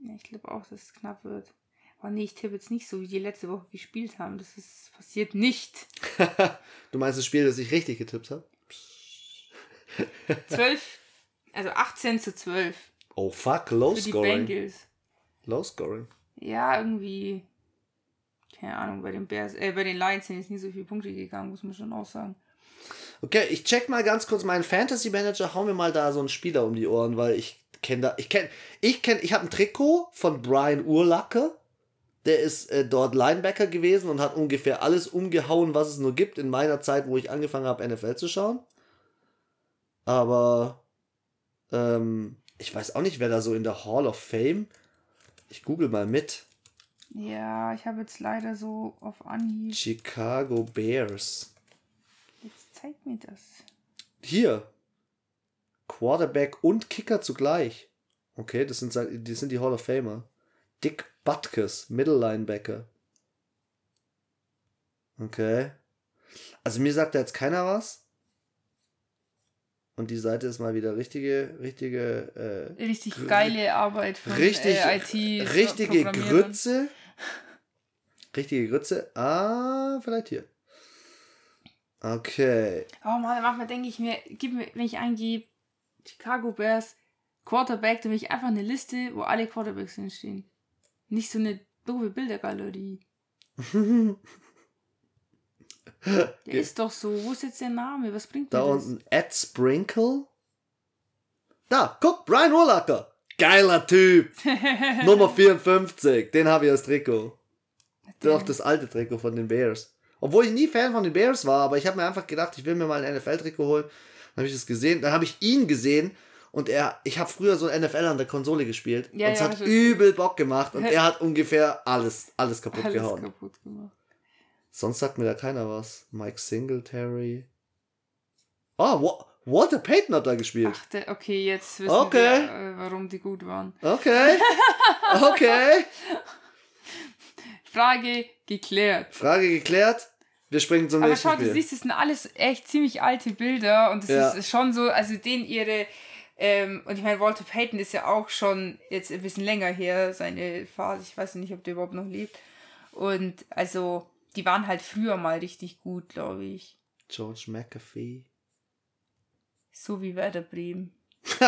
Ja, ich glaube auch, dass es knapp wird. Aber nee, ich tippe jetzt nicht so, wie die letzte Woche gespielt haben. Das ist passiert nicht. [LAUGHS] Du meinst das Spiel, das ich richtig getippt habe? 12, [LAUGHS] also 18 zu 12 Oh fuck, low für die scoring. Bengals. Low scoring. Ja, irgendwie. Keine Ahnung, bei den Bears, äh, bei den Lions sind jetzt nie so viele Punkte gegangen, muss man schon auch sagen. Okay, ich check mal ganz kurz meinen Fantasy Manager, hau mir mal da so einen Spieler um die Ohren, weil ich kenne da, ich kenne, ich kenne, ich habe ein Trikot von Brian Urlacke. Der ist äh, dort Linebacker gewesen und hat ungefähr alles umgehauen, was es nur gibt in meiner Zeit, wo ich angefangen habe, NFL zu schauen. Aber ähm, ich weiß auch nicht, wer da so in der Hall of Fame. Ich google mal mit. Ja, ich habe jetzt leider so auf Anhieb. Chicago Bears. Jetzt zeigt mir das. Hier. Quarterback und Kicker zugleich. Okay, das sind, die sind die Hall of Famer. Dick Butkus, Middle Linebacker. Okay. Also mir sagt da jetzt keiner was. Und die Seite ist mal wieder richtige, richtige, Richtig Gr- geile Arbeit von richtig, äh, IT. richtige. Grütze. [LAUGHS] Richtige Grütze. Ah, vielleicht hier. Okay. Oh Mann, manchmal denke ich mir, gib mir, wenn ich eingebe, Chicago Bears, Quarterback, dann will ich einfach eine Liste, wo alle Quarterbacks hinstehen. Nicht so eine doofe Bildergalerie. [LAUGHS] Der [LAUGHS] ist doch so, wo ist jetzt der Name? Was bringt Da mir das? unten Ed Sprinkle. Da, guck, Brian Urlacher. Geiler Typ. [LAUGHS] Nummer 54. Den habe ich als Trikot. Doch, das alte Trikot von den Bears. Obwohl ich nie Fan von den Bears war, aber ich habe mir einfach gedacht, ich will mir mal ein NFL-Trikot holen. Dann habe ich das gesehen. Dann habe ich ihn gesehen und er, ich habe früher so NFL an der Konsole gespielt. Ja, und es ja, hat übel Bock gemacht und er hat ungefähr alles, alles kaputt Alles gehauen. kaputt gemacht. Sonst sagt mir da keiner was. Mike Singletary. Oh, Wa- Walter Payton hat da gespielt. Ach, der, okay, jetzt wissen Okay. wir, äh, warum die gut waren. Okay. [LAUGHS] Okay. Frage geklärt. Frage geklärt. Wir springen zum Aber nächsten schau, du Spiel. siehst, das sind alles echt ziemlich alte Bilder und es Ja. ist schon so, also den ihre, ähm, und ich meine, Walter Payton ist ja auch schon jetzt ein bisschen länger her, seine Phase, ich weiß nicht, ob der überhaupt noch lebt. Und also, die waren halt früher mal richtig gut, glaube ich. George McAfee. So wie Werder Bremen. [LAUGHS]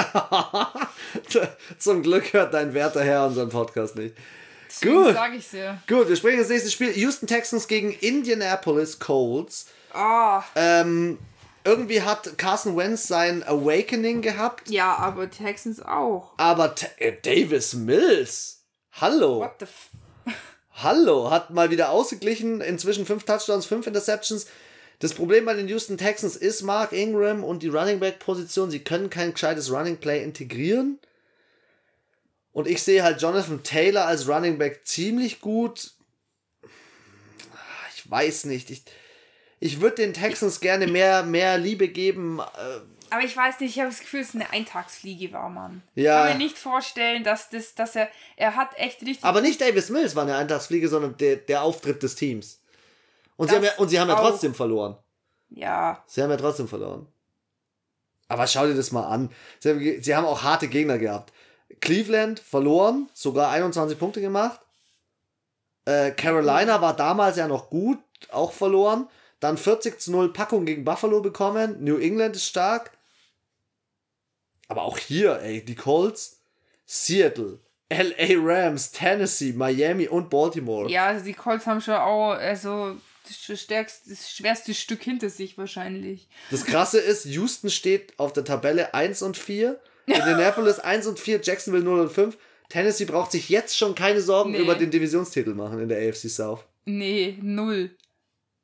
Zum Glück hört dein werter Herr unseren Podcast nicht. Deswegen Gut. sag ich's ja. Gut, wir springen ins nächste Spiel. Houston Texans gegen Indianapolis Colts. Ah, Ähm, irgendwie hat Carson Wentz sein Awakening gehabt, ja, aber Texans auch. aber T äh, Davis Mills, hallo, What the f hallo, hat mal wieder ausgeglichen. Inzwischen fünf Touchdowns, fünf Interceptions. Das Problem bei den Houston Texans ist Mark Ingram und die Running Back Position. Sie können kein gescheites Running Play integrieren. Und ich sehe halt Jonathan Taylor als Running Back ziemlich gut. Ich weiß nicht. Ich, ich würde den Texans gerne mehr, mehr Liebe geben. Äh, Aber ich weiß nicht, ich habe das Gefühl, es ist eine Eintagsfliege war, Mann. Ja. Ich kann mir nicht vorstellen, dass, das, dass er, er hat echt richtig... Aber nicht Davis Mills war eine Eintagsfliege, sondern der, der Auftritt des Teams. Und sie haben ja, und sie haben ja trotzdem verloren. ja, Sie haben ja trotzdem verloren. Aber schau dir das mal an. Sie haben, sie haben auch harte Gegner gehabt. Cleveland verloren, sogar 21 Punkte gemacht. Äh, Carolina war damals ja noch gut, auch verloren. Dann 40 zu 0 Packung gegen Buffalo bekommen. New England ist stark. Aber auch hier, ey, die Colts, Seattle, LA Rams, Tennessee, Miami und Baltimore. ja, also die Colts haben schon auch, also das, stärkste, das schwerste Stück hinter sich wahrscheinlich. Das krasse ist, Houston steht auf der Tabelle 1 und 4, Indianapolis [LAUGHS] 1 und 4, Jacksonville 0 und 5. Tennessee braucht sich jetzt schon keine Sorgen Nee. über den Divisionstitel machen in der AFC South. Nee, null.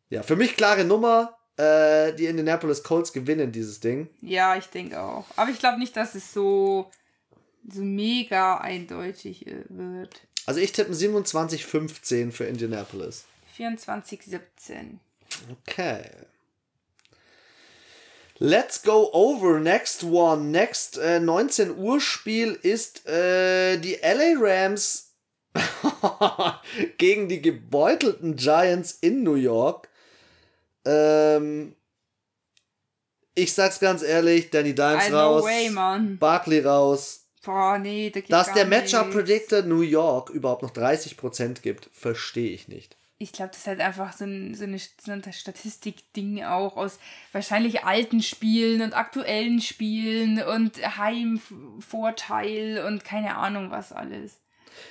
Ja, für mich klare Nummer. Äh, die Indianapolis Colts gewinnen dieses Ding. Ja, ich denke auch. Aber ich glaube nicht, dass es so, so mega eindeutig äh, wird. Also ich tippe 27-15 für Indianapolis. 24, 17. Okay. Let's go over. Next one. Next äh, 19 Uhr Spiel ist äh, die LA Rams [LAUGHS] gegen die gebeutelten Giants in New York. Ähm, ich sag's ganz ehrlich, Danny Dimes raus, way, Mann. Barkley raus. Boah, nee, da Dass der Matchup. Predictor New York überhaupt noch 30% gibt, verstehe ich nicht. Ich glaube, das ist halt einfach so, ein, so, eine, so ein Statistik-Ding auch aus wahrscheinlich alten Spielen und aktuellen Spielen und Heimvorteil und keine Ahnung was alles.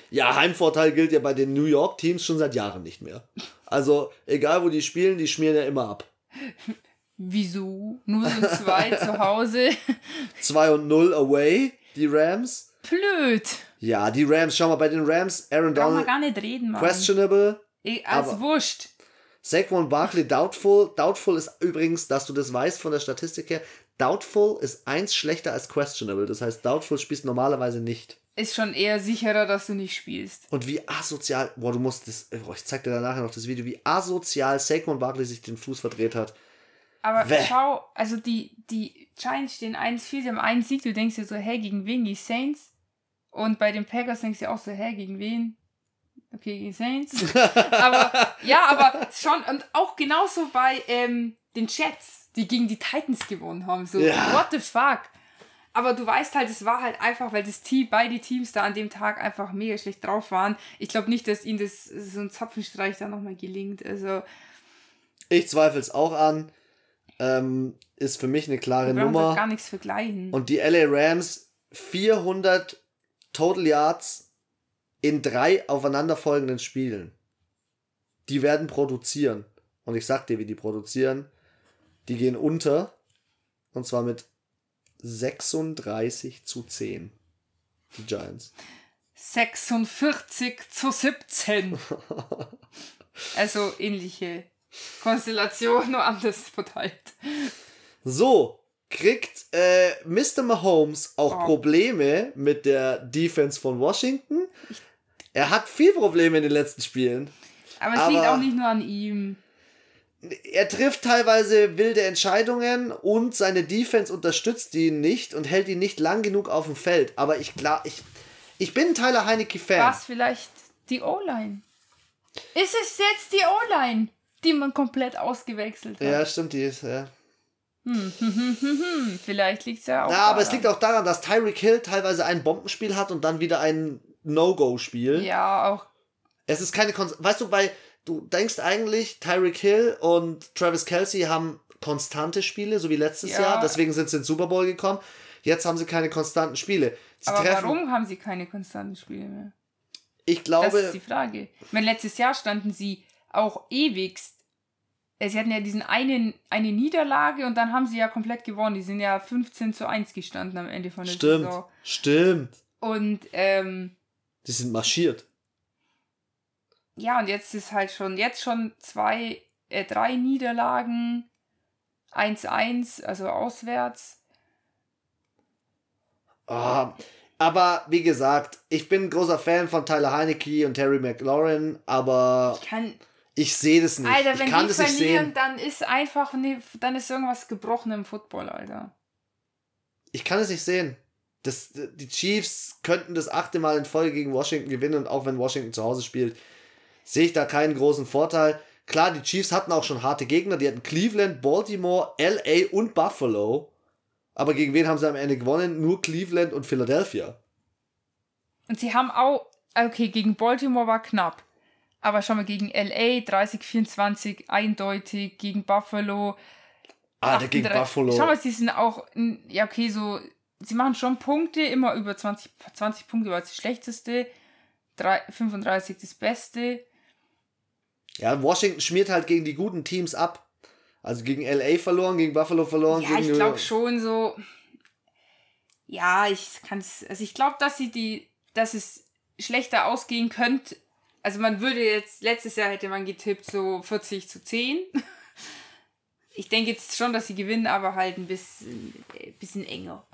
Ja, Heimvorteil gilt ja bei den New York Teams schon seit Jahren nicht mehr. Also, egal wo die spielen, die schmieren ja immer ab. Wieso? Nur so zwei zu Hause? [LAUGHS] 2 und 0 away, die Rams. Blöd. Ja, die Rams, schau mal, bei den Rams, Aaron Brauchen wir Donald, gar nicht reden, Mann. questionable. Eh, Als wurscht. Saquon Barkley, doubtful. Doubtful ist übrigens, dass du das weißt von der Statistik her, doubtful ist eins schlechter als questionable. Das heißt, doubtful spielst normalerweise nicht. Ist schon eher sicherer, dass du nicht spielst. Und wie asozial, boah, du musst das, boah, ich zeig dir danach noch das Video, wie asozial Saquon Barkley sich den Fuß verdreht hat. Aber Wäh. schau, also die, die Giants stehen 1-4, sie haben einen Sieg, du denkst dir so, hä, gegen wen? Die Saints? Und bei den Packers denkst du dir auch so, hä, gegen wen? Okay, gegen Saints. [LAUGHS] aber, ja, aber schon, und auch genauso bei ähm, den Jets, die gegen die Titans gewonnen haben. So, Ja. what the fuck? Aber du weißt halt, es war halt einfach, weil das Team, beide Teams da an dem Tag einfach mega schlecht drauf waren. Ich glaube nicht, dass ihnen das so ein Zapfenstreich da nochmal gelingt. Also, Ich zweifle es auch an. Ähm, ist für mich eine klare wir Nummer. gar nichts vergleichen. Und die LA Rams 400 Total Yards in drei aufeinanderfolgenden Spielen. Die werden produzieren. Und ich sag dir, wie die produzieren. Die gehen unter. Und zwar mit 36 zu 10. Die Giants. 46 zu 17. [LAUGHS] also ähnliche Konstellation, nur anders verteilt. So, kriegt äh, Mr. Mahomes auch Oh. Probleme mit der Defense von Washington? Er hat viel Probleme in den letzten Spielen. Aber es Aber- liegt auch nicht nur an ihm. Er trifft teilweise wilde Entscheidungen und seine Defense unterstützt ihn nicht und hält ihn nicht lang genug auf dem Feld. Aber ich klar, ich, ich bin Tyler Heinecke-Fan. Was vielleicht die O-Line? Ist es jetzt die O-Line, die man komplett ausgewechselt hat? Ja, stimmt, die ist, ja. Hm, [LAUGHS] vielleicht liegt es ja auch. Ja, aber es liegt auch daran, dass Tyreek Hill teilweise ein Bombenspiel hat und dann wieder ein No-Go-Spiel. Ja, auch. Es ist keine Kon Weißt du, bei du denkst eigentlich, Tyreek Hill und Travis Kelsey haben konstante Spiele, so wie letztes Ja. Jahr. Deswegen sind sie in den Super Bowl gekommen. Jetzt haben sie keine konstanten Spiele. Sie Aber treffen, warum haben sie keine konstanten Spiele mehr? ich Das glaube, ist die Frage. Ich meine, letztes Jahr standen sie auch ewigst. äh, Sie hatten ja diesen einen, eine Niederlage und dann haben sie ja komplett gewonnen. Die sind ja 15 zu 1 gestanden am Ende von der stimmt, Saison. stimmt. Und ähm, Die sind marschiert. Ja, und jetzt ist halt schon, jetzt schon zwei, äh, drei Niederlagen, 1-1, also auswärts. Ah, aber wie gesagt, ich bin ein großer Fan von Tyler Heinecke und Terry McLaurin, aber Ich kann, ich sehe das nicht. Alter, ich wenn kann die das nicht verlieren, sehen. dann ist einfach, ne, dann ist irgendwas gebrochen im Football, Alter. Ich kann es nicht sehen. Das, die Chiefs könnten das achte Mal in Folge gegen Washington gewinnen und auch wenn Washington zu Hause spielt, sehe ich da keinen großen Vorteil. Klar, die Chiefs hatten auch schon harte Gegner. Die hatten Cleveland, Baltimore, LA und Buffalo. Aber gegen wen haben sie am Ende gewonnen? Nur Cleveland und Philadelphia. Und sie haben auch, okay, gegen Baltimore war knapp. Aber schau mal, gegen LA 30-24 eindeutig, gegen Buffalo. Alter, gegen 38 Buffalo. Schau mal, sie sind auch, ja, okay, so, sie machen schon Punkte, immer über 20, 20 Punkte war das schlechteste, drei- 35 das Beste. Ja, Washington schmiert halt gegen die guten Teams ab. Also gegen LA verloren, gegen Buffalo verloren. Ja, ich glaube schon so. Ja, ich kann es. Also ich glaube, dass sie die, dass es schlechter ausgehen könnte. Also man würde jetzt, letztes Jahr hätte man getippt, so 40 zu 10. [LAUGHS] Ich denke jetzt schon, dass sie gewinnen, aber halt ein bisschen, äh, bisschen enger.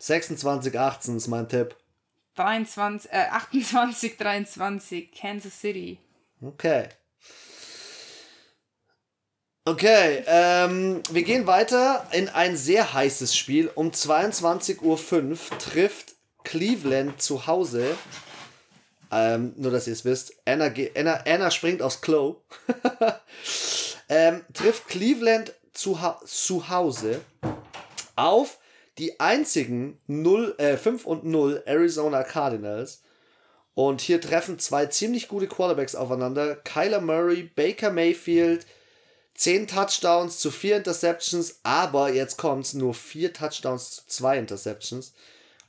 26, 18 ist mein Tipp. 23, äh, 28, 23, Kansas City. Okay. Okay, ähm, wir gehen weiter in ein sehr heißes Spiel. Um 22.05 Uhr trifft Cleveland zu Hause. Ähm, nur, dass ihr es wisst. Anna, Anna, Anna springt aufs Klo. [LAUGHS] ähm, trifft Cleveland zu, zu Hause auf die einzigen 0, äh, 5 und 0 Arizona Cardinals. Und hier treffen zwei ziemlich gute Quarterbacks aufeinander. Kyler Murray, Baker Mayfield, 10 Touchdowns zu 4 Interceptions, aber jetzt kommt's nur 4 Touchdowns zu 2 Interceptions.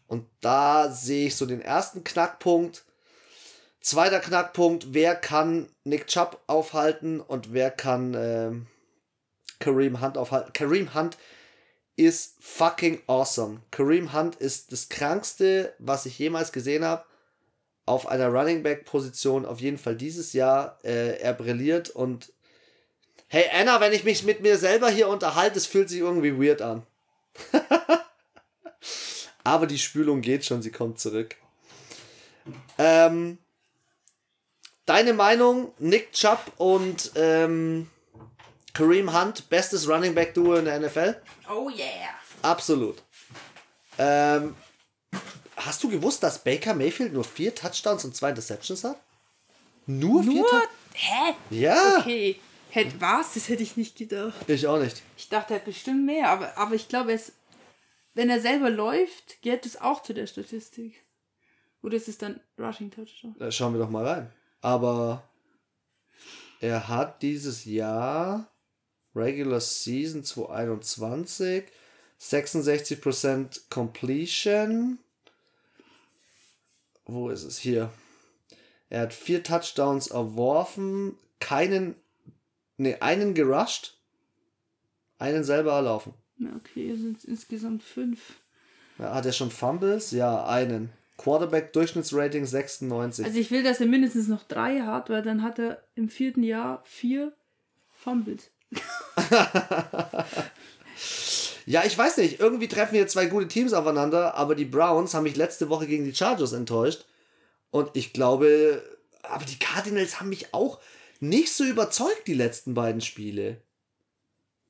Und da sehe ich so den ersten Knackpunkt. Zweiter Knackpunkt, wer kann Nick Chubb aufhalten und wer kann ähm, Kareem Hunt aufhalten. Kareem Hunt ist fucking awesome. Kareem Hunt ist das krankste, was ich jemals gesehen habe auf einer Running Back Position auf jeden Fall dieses Jahr. Äh, er brilliert und hey Anna, wenn ich mich mit mir selber hier unterhalte, es fühlt sich irgendwie weird an. [LAUGHS] Aber die Spülung geht schon, sie kommt zurück. Ähm, deine Meinung, Nick Chubb und ähm, Kareem Hunt, bestes Running Back Duo in der NFL? Oh yeah. Absolut. Ähm, hast du gewusst, dass Baker Mayfield nur vier Touchdowns und zwei Interceptions hat? Nur, vier Nur? Touchdowns? Hä? Ja. Okay. Hätt, was? Das hätte ich nicht gedacht. Ich auch nicht. Ich dachte, er hat bestimmt mehr, aber, aber ich glaube, es, wenn er selber läuft, gehört es auch zu der Statistik. Oder ist es dann Rushing Touchdown? Da schauen wir doch mal rein. Aber er hat dieses Jahr Regular Season 2021 66% Completion. Wo ist es? Hier. Er hat vier Touchdowns erworfen, keinen, ne, einen gerusht, einen selber erlaufen. Ja, okay, es sind insgesamt fünf. Ja, hat er schon Fumbles? Ja, einen. Quarterback Durchschnittsrating 96. Also ich will, dass er mindestens noch drei hat, weil dann hat er im vierten Jahr vier Fumbles. [LAUGHS] [LAUGHS] Ja, ich weiß nicht. Irgendwie treffen hier zwei gute Teams aufeinander, aber die Browns haben mich letzte Woche gegen die Chargers enttäuscht. Und ich glaube, aber die Cardinals haben mich auch nicht so überzeugt, die letzten beiden Spiele.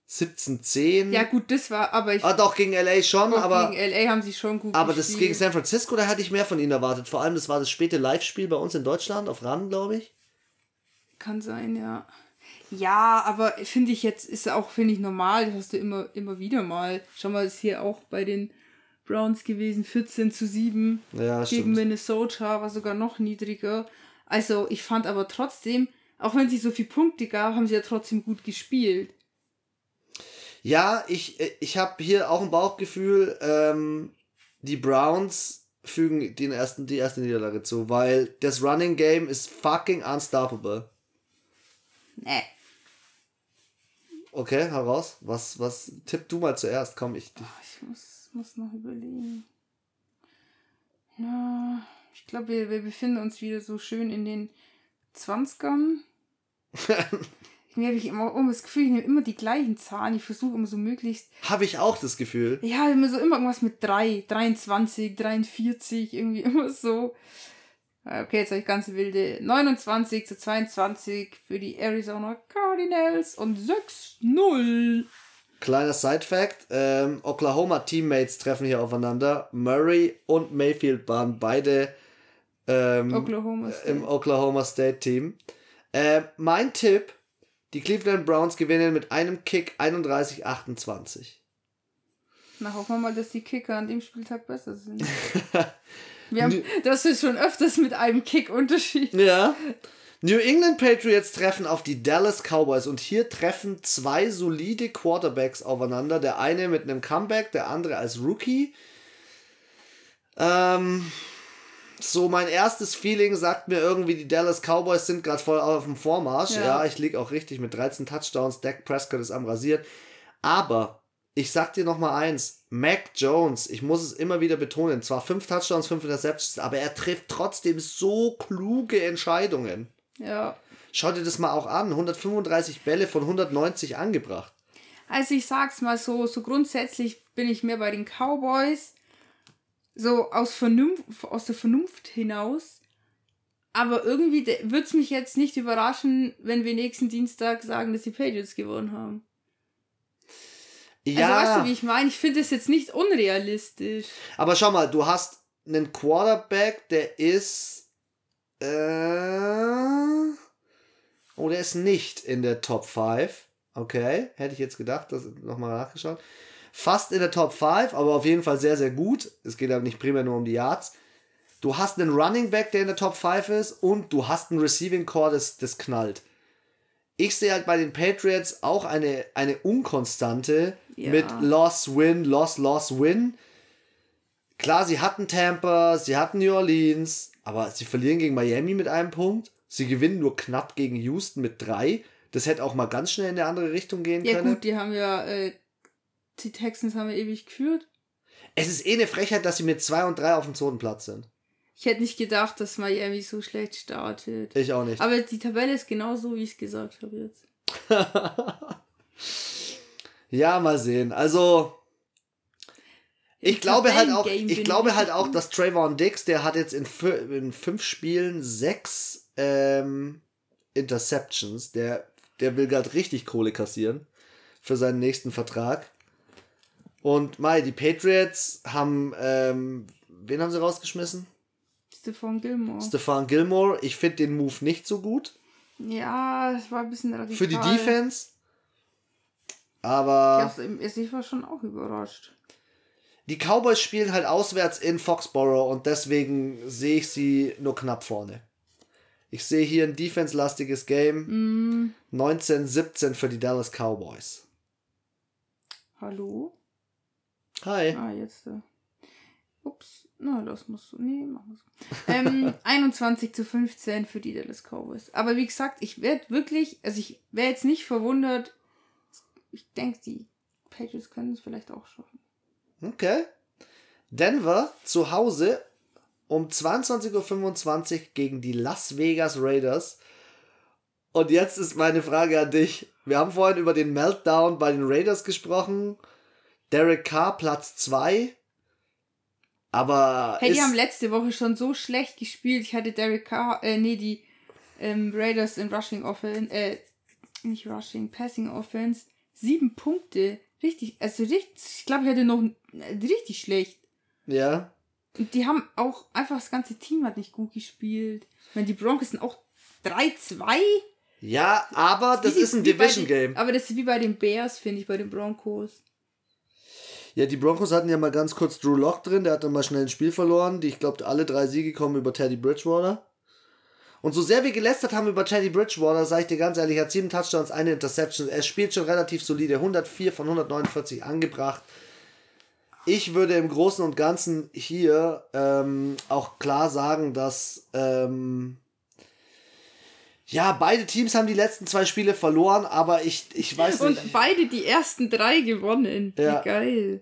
17-10. Ja gut, das war, aber ich ah, doch, gegen LA schon, doch, aber, gegen LA haben sie schon gut aber das gespielt. gegen San Francisco, da hatte ich mehr von ihnen erwartet. Vor allem, das war das späte Live-Spiel bei uns in Deutschland, auf RAN, glaube ich. Kann sein, ja. Ja, aber finde ich jetzt, ist auch, finde ich, normal. Das hast du immer, immer wieder mal. Schau mal, ist hier auch bei den Browns gewesen, 14 zu 7 Ja, gegen stimmt. Minnesota, war sogar noch niedriger. Also, ich fand aber trotzdem, auch wenn sie so viele Punkte gab, haben sie ja trotzdem gut gespielt. Ja, ich, äh, ich habe hier auch ein Bauchgefühl, ähm, die Browns fügen den ersten, die erste Niederlage zu, weil das Running Game ist fucking unstoppable. Nee. Okay, heraus. Was, was tipp du mal zuerst? Komm, ich. Oh, ich muss, muss noch überlegen. Ja, ich glaube, wir, wir befinden uns wieder so schön in den 20ern. Mir habe ich immer, immer das Gefühl, ich nehme immer die gleichen Zahlen. Ich versuche immer so möglichst. Habe ich auch das Gefühl. Ja, immer so immer irgendwas mit 3, 23, 43, irgendwie [LAUGHS] immer so. Okay, jetzt habe ich ganz wilde 29 zu 22 für die Arizona Cardinals und 6-0. Kleiner Side-Fact: ähm, Oklahoma-Teammates treffen hier aufeinander. Murray und Mayfield waren beide ähm, Oklahoma im Oklahoma State-Team. Äh, mein Tipp: die Cleveland Browns gewinnen mit einem Kick 31-28. Na, hoffen wir mal, dass die Kicker an dem Spieltag besser sind. [LAUGHS] wir haben, das ist schon öfters mit einem Kick-Unterschied. Ja. New England Patriots treffen auf die Dallas Cowboys und hier treffen zwei solide Quarterbacks aufeinander. Der eine mit einem Comeback, der andere als Rookie. Ähm, so mein erstes Feeling sagt mir irgendwie, die Dallas Cowboys sind gerade voll auf dem Vormarsch. Ja, ja ich liege auch richtig mit 13 Touchdowns. Dak Prescott ist am Rasiert. Aber ich sag dir noch mal eins: Mac Jones, ich muss es immer wieder betonen, zwar fünf Touchdowns, fünf Interceptions, aber er trifft trotzdem so kluge Entscheidungen. Ja. Schau dir das mal auch an: 135 Bälle von 190 angebracht. Also, ich sag's mal so: so grundsätzlich bin ich mehr bei den Cowboys so aus, Vernunft, aus der Vernunft hinaus. Aber irgendwie würde es mich jetzt nicht überraschen, wenn wir nächsten Dienstag sagen, dass die Patriots gewonnen haben. Ja. Also weißt du, wie ich meine? Ich finde es jetzt nicht unrealistisch. Aber schau mal, du hast einen Quarterback, der ist. Äh, oh, der ist nicht in der Top 5. Okay, hätte ich jetzt gedacht, das nochmal nachgeschaut fast in der Top 5, aber auf jeden Fall sehr, sehr gut. Es geht aber nicht primär nur um die Yards. Du hast einen Running Back, der in der Top 5 ist und du hast einen Receiving Core, das, das knallt. Ich sehe halt bei den Patriots auch eine, eine Unkonstante ja. mit Loss, Win, Loss, Loss, Win. Klar, sie hatten Tampa, sie hatten New Orleans, aber sie verlieren gegen Miami mit einem Punkt. Sie gewinnen nur knapp gegen Houston mit drei. Das hätte auch mal ganz schnell in eine andere Richtung gehen ja, können. Ja, gut, die haben ja äh, die Texans haben wir ewig geführt. Es ist eh eine Frechheit, dass sie mit 2 und 3 auf dem zweiten Platz sind. Ich hätte nicht gedacht, dass Miami so schlecht startet. Ich auch nicht. Aber die Tabelle ist genau so, wie ich es gesagt habe jetzt. [LAUGHS] ja, mal sehen. Also, ich glaube halt auch, ich glaube halt auch, dass Trayvon Dix, der hat jetzt in, in fünf Spielen sechs ähm, Interceptions. Der, der will gerade richtig Kohle kassieren für seinen nächsten Vertrag. Und Mai, die Patriots haben, ähm, wen haben sie rausgeschmissen? Stefan Gilmore. Stefan Gilmore. Ich finde den Move nicht so gut. Ja, es war ein bisschen radikal. Für die Defense. Aber. Ja, ich war schon auch überrascht. Die Cowboys spielen halt auswärts in Foxborough und deswegen sehe ich sie nur knapp vorne. Ich sehe hier ein defense-lastiges Game. Mm. 19-17 für die Dallas Cowboys. Hallo? Hi. Ah, jetzt. Äh. Ups. Na, das musst du. Nee, machen wir ähm, [LAUGHS] 21 zu 15 für die Dallas Cowboys. Aber wie gesagt, ich werde wirklich, also ich wäre jetzt nicht verwundert. Ich denke, die Patriots können es vielleicht auch schaffen. Okay. Denver zu Hause um 22.25 Uhr gegen die Las Vegas Raiders. Und jetzt ist meine Frage an dich. Wir haben vorhin über den Meltdown bei den Raiders gesprochen. Derek Carr Platz 2. Aber. Hey, die haben letzte Woche schon so schlecht gespielt. Ich hatte Derek Carr, äh, nee, die ähm, Raiders in Rushing Offense, äh, nicht Rushing, Passing Offense. Sieben Punkte. Richtig, also richtig, ich glaube, ich hatte noch äh, richtig schlecht. Ja. Und die haben auch einfach, das ganze Team hat nicht gut gespielt. Ich meine, die Broncos sind auch 3-2. Ja, aber das, das ist ein Division-Game. Aber das ist wie bei den Bears, finde ich, bei den Broncos. Ja, die Broncos hatten ja mal ganz kurz Drew Lock drin, der hat dann mal schnell ein Spiel verloren. Die, ich glaube, alle drei Siege kommen über Teddy Bridgewater. Und so sehr wir gelästert haben über Teddy Bridgewater, sage ich dir ganz ehrlich, er hat sieben Touchdowns, eine Interception. Er spielt schon relativ solide, 104 von 149 angebracht. Ich würde im Großen und Ganzen hier ähm, auch klar sagen, dass ähm, ja, beide Teams haben die letzten zwei Spiele verloren, aber ich, ich weiß nicht. Und beide die ersten drei gewonnen. Ja. Wie geil.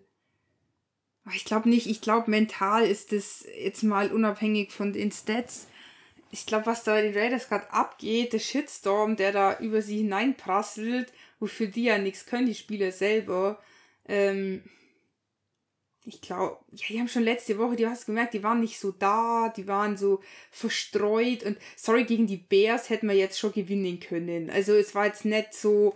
Ich glaube nicht, ich glaube mental ist das jetzt mal unabhängig von den Stats ich glaube, was da bei den Raiders gerade abgeht, der Shitstorm, der da über sie hineinprasselt, wofür die ja nichts können, die Spieler selber. Ähm, ich glaube, ja, die haben schon letzte Woche, du hast gemerkt, die waren nicht so da, die waren so verstreut und sorry, gegen die Bears hätten wir jetzt schon gewinnen können. Also es war jetzt nicht so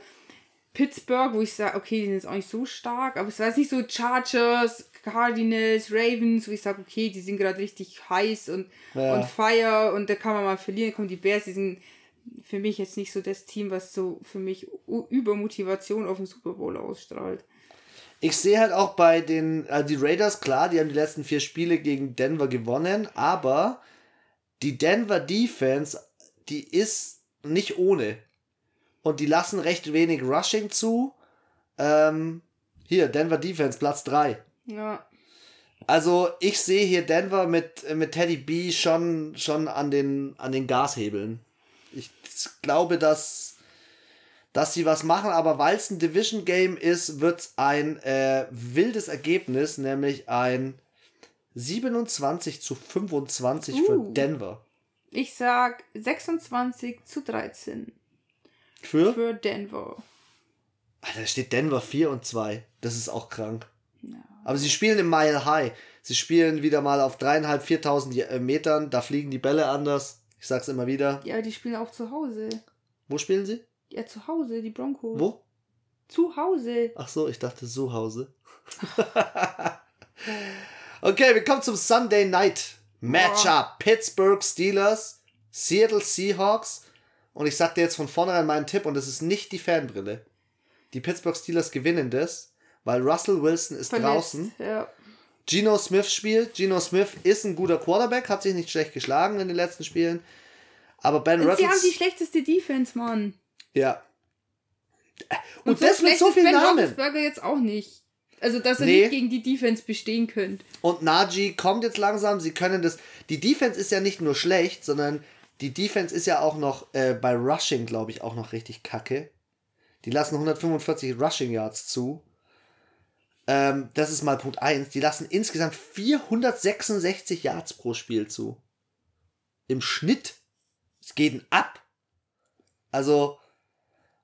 Pittsburgh, wo ich sage, okay, die sind jetzt auch nicht so stark, aber es war jetzt nicht so Chargers, Cardinals, Ravens, wo ich sage, okay, die sind gerade richtig heiß und ja. on fire und da kann man mal verlieren. Kommen die Bears, die sind für mich jetzt nicht so das Team, was so für mich über Motivation auf den Super Bowl ausstrahlt. Ich sehe halt auch bei den äh, die Raiders, klar, die haben die letzten vier Spiele gegen Denver gewonnen, aber die Denver Defense, die ist nicht ohne. Und die lassen recht wenig Rushing zu. Ähm, hier, Denver Defense, Platz 3. Ja. Also ich sehe hier Denver mit, mit Teddy B schon, schon an, den, an den Gashebeln. Ich glaube, dass, dass sie was machen, aber weil es ein Division Game ist, wird es ein äh, wildes Ergebnis, nämlich ein 27 zu 25 uh, für Denver. Ich sag 26 zu 13. Für? Für Denver. Da steht Denver 4 und 2. Das ist auch krank. Ja. Aber sie spielen im Mile High. Sie spielen wieder mal auf dreieinhalb, viertausend äh, Metern. Da fliegen die Bälle anders. Ich sag's immer wieder. Ja, die spielen auch zu Hause. Wo spielen sie? Ja, zu Hause, die Broncos. Wo? Zu Hause. Ach so, ich dachte zu Hause. [LAUGHS] okay, wir kommen zum Sunday Night Matchup. Oh. Pittsburgh Steelers, Seattle Seahawks. Und ich sag dir jetzt von vornherein meinen Tipp und das ist nicht die Fanbrille. Die Pittsburgh Steelers gewinnen das weil Russell Wilson ist Verletzt, draußen. Ja. Geno Smith spielt. Geno Smith ist ein guter Quarterback, hat sich nicht schlecht geschlagen in den letzten Spielen. Aber Ben Und Sie haben die schlechteste Defense, Mann. Ja. Und, Und so das mit so vielen ben Namen. jetzt auch nicht. Also, dass er nee. nicht gegen die Defense bestehen könnte. Und Najee kommt jetzt langsam. Sie können das. Die Defense ist ja nicht nur schlecht, sondern die Defense ist ja auch noch äh, bei Rushing, glaube ich, auch noch richtig kacke. Die lassen 145 Rushing Yards zu. Ähm, das ist mal Punkt 1. Die lassen insgesamt 466 Yards pro Spiel zu. Im Schnitt. Es geht ab. Also,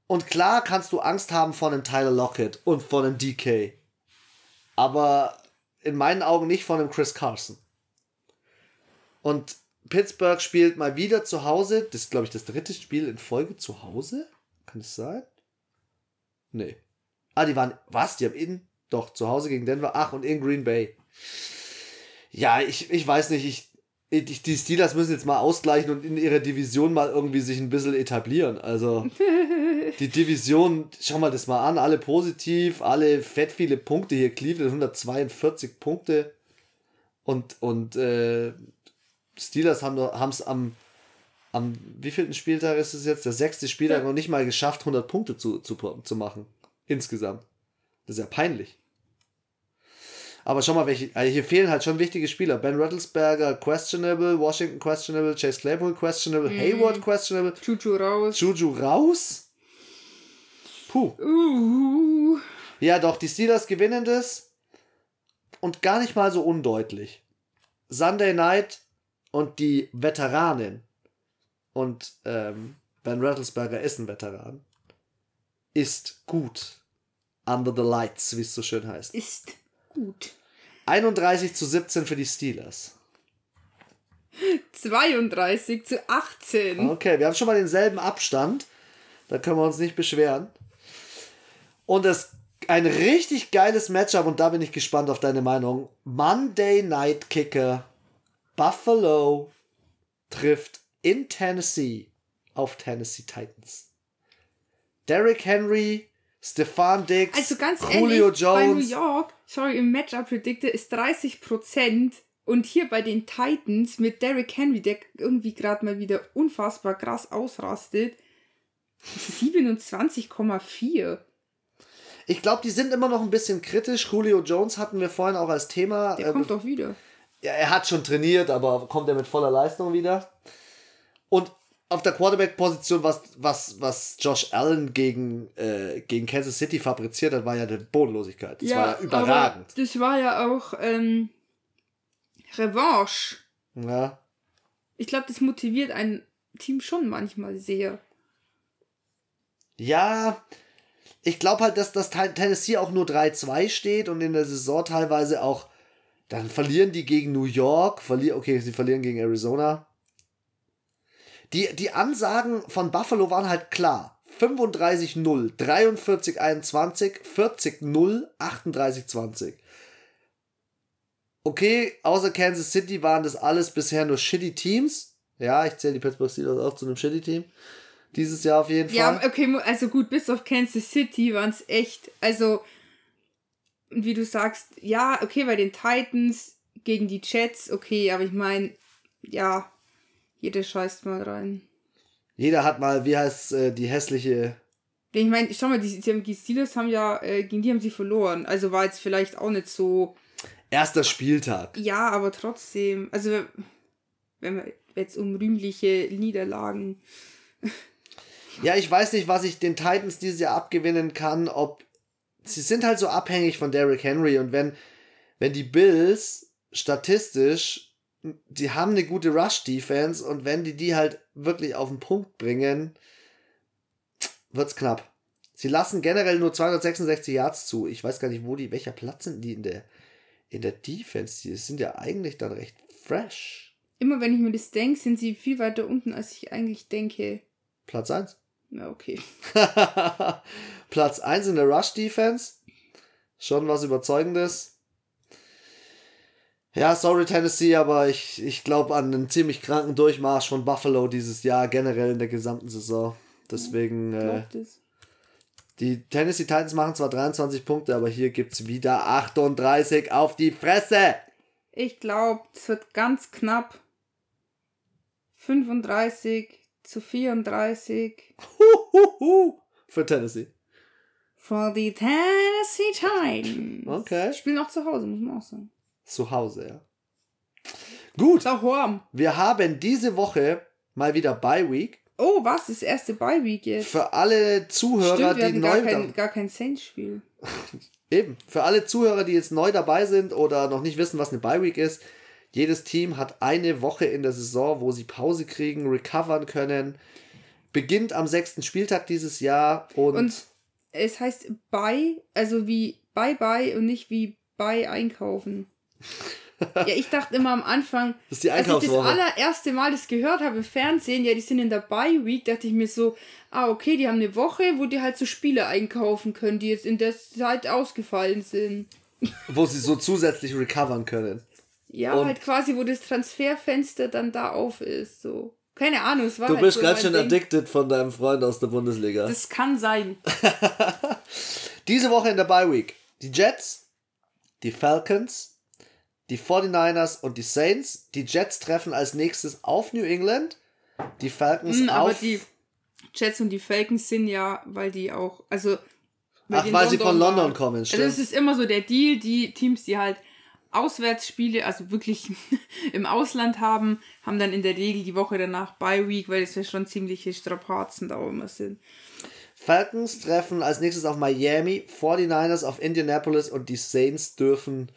und klar kannst du Angst haben vor einem Tyler Lockett und vor einem DK. Aber in meinen Augen nicht von einem Chris Carson. Und Pittsburgh spielt mal wieder zu Hause. Das ist, glaube ich, das dritte Spiel in Folge zu Hause. Kann es sein? Nee. Ah, die waren. Was? Die haben in doch, zu Hause gegen Denver. Ach, und in Green Bay. Ja, ich, ich weiß nicht, ich, ich, die Steelers müssen jetzt mal ausgleichen und in ihrer Division mal irgendwie sich ein bisschen etablieren. Also, [LAUGHS] die Division, schau mal das mal an, alle positiv, alle fett viele Punkte hier. Cleveland 142 Punkte. Und, und äh, Steelers haben es am, am wievielten Spieltag ist es jetzt? Der sechste Spieltag ja. noch nicht mal geschafft, 100 Punkte zu, zu, zu machen. Insgesamt. Das ist ja peinlich. Aber schau mal, welche, also hier fehlen halt schon wichtige Spieler. Ben Rattlesberger, questionable. Washington, questionable. Chase Claypool, questionable. Mhm. Hayward, questionable. Juju raus. Juju raus? Puh. Uh. Ja, doch, die Steelers gewinnen das. Und gar nicht mal so undeutlich. Sunday Night und die Veteranen. Und ähm, Ben Rattlesberger ist ein Veteran. Ist gut. Under the Lights, wie es so schön heißt. Ist gut. 31 zu 17 für die Steelers. 32 zu 18. Okay, wir haben schon mal denselben Abstand. Da können wir uns nicht beschweren. Und es ein richtig geiles Matchup und da bin ich gespannt auf deine Meinung. Monday Night Kicker Buffalo trifft in Tennessee auf Tennessee Titans. Derrick Henry Stefan Dix, also ganz Julio ehrlich, Jones. Bei New York, sorry, im Matchup Predictor ist 30% Und hier bei den Titans mit Derrick Henry, der irgendwie gerade mal wieder unfassbar krass ausrastet, 27,4. Ich glaube, die sind immer noch ein bisschen kritisch. Julio Jones hatten wir vorhin auch als Thema. Der kommt doch wieder. Ja, er hat schon trainiert, aber kommt er mit voller Leistung wieder? Und auf der Quarterback-Position, was, was, was Josh Allen gegen, äh, gegen Kansas City fabriziert hat, war ja die Bodenlosigkeit. Das ja, war ja überragend. das war ja auch ähm, Revanche. Ja. Ich glaube, das motiviert ein Team schon manchmal sehr. Ja, ich glaube halt, dass das Tennessee auch nur 3-2 steht und in der Saison teilweise auch, dann verlieren die gegen New York, verlieren, okay, sie verlieren gegen Arizona. Die, die Ansagen von Buffalo waren halt klar. 35-0, 43-21, 40-0, 38-20. Okay, außer Kansas City waren das alles bisher nur shitty Teams. Ja, ich zähle die Pittsburgh Steelers auch zu einem shitty Team. Dieses Jahr auf jeden Fall. Ja, okay, also gut, bis auf Kansas City waren es echt, also, wie du sagst, ja, okay, bei den Titans gegen die Jets, okay, aber ich meine, ja, jeder scheißt mal rein. Jeder hat mal, wie heißt äh, die hässliche. Ich meine, schau mal, die, die Steelers haben ja, äh, gegen die haben sie verloren. Also war jetzt vielleicht auch nicht so. Erster Spieltag. Ja, aber trotzdem. Also, wenn wir jetzt um rühmliche Niederlagen. Ja, ich weiß nicht, was ich den Titans dieses Jahr abgewinnen kann, ob. Sie sind halt so abhängig von Derrick Henry und wenn, wenn die Bills statistisch, die haben eine gute Rush-Defense und wenn die die halt wirklich auf den Punkt bringen, wird's knapp. Sie lassen generell nur 266 Yards zu. Ich weiß gar nicht, wo die, welcher Platz sind die in der, in der Defense? Die sind ja eigentlich dann recht fresh. Immer wenn ich mir das denke, sind sie viel weiter unten, als ich eigentlich denke. Platz 1. Ja, okay. [LAUGHS] Platz 1 in der Rush Defense. Schon was Überzeugendes. Ja, sorry Tennessee, aber ich, ich glaube an einen ziemlich kranken Durchmarsch von Buffalo dieses Jahr, generell in der gesamten Saison. Deswegen, äh, die Tennessee Titans machen zwar 23 Punkte, aber hier gibt es wieder 38 auf die Fresse. Ich glaube, es wird ganz knapp. 35 zu 34. Huhuhu. Für Tennessee. Für die Tennessee Titans. Okay. Spielen auch zu Hause, muss man auch sagen. Zu Hause, ja. Gut. Daheim. Wir haben diese Woche mal wieder Bye Week. Oh, was? Das erste Bye Week jetzt. Für alle Zuhörer, Stimmt, wir die gar neu kein, gar kein Saints-Spiel. [LAUGHS] Eben. Für alle Zuhörer, die jetzt neu dabei sind oder noch nicht wissen, was eine Bye Week ist. Jedes Team hat eine Woche in der Saison, wo sie Pause kriegen, recovern können. Beginnt am sechsten Spieltag dieses Jahr und, Und es heißt Bye, also wie Bye Bye und nicht wie Bye einkaufen. [LAUGHS] ja, ich dachte immer am Anfang, das ist die als ich das allererste Mal das gehört habe im Fernsehen, ja, die sind in der Bye Week, dachte ich mir so, ah, okay, die haben eine Woche, wo die halt so Spiele einkaufen können, die jetzt in der Zeit ausgefallen sind. wo sie so zusätzlich recovern können. Ja, Und- halt quasi, wo das Transferfenster dann da auf ist, so. Keine Ahnung, es war Du halt bist so ganz schön Ding. addicted von deinem Freund aus der Bundesliga. Das kann sein. [LAUGHS] Diese Woche in der Bye Week. Die Jets, die Falcons, die 49ers und die Saints. Die Jets treffen als nächstes auf New England. Die Falcons aber auf. die Jets und die Falcons sind ja, weil die auch, also. Ach, weil sie von London waren. kommen, Also stimmt. es ist immer so der Deal, die Teams, die halt Auswärtsspiele, also wirklich [LAUGHS] im Ausland haben, haben dann in der Regel die Woche danach Bye Week, weil es ja schon ziemliche Strapazen da immer sind. Falcons treffen als nächstes auf Miami, 49ers auf Indianapolis und die Saints dürfen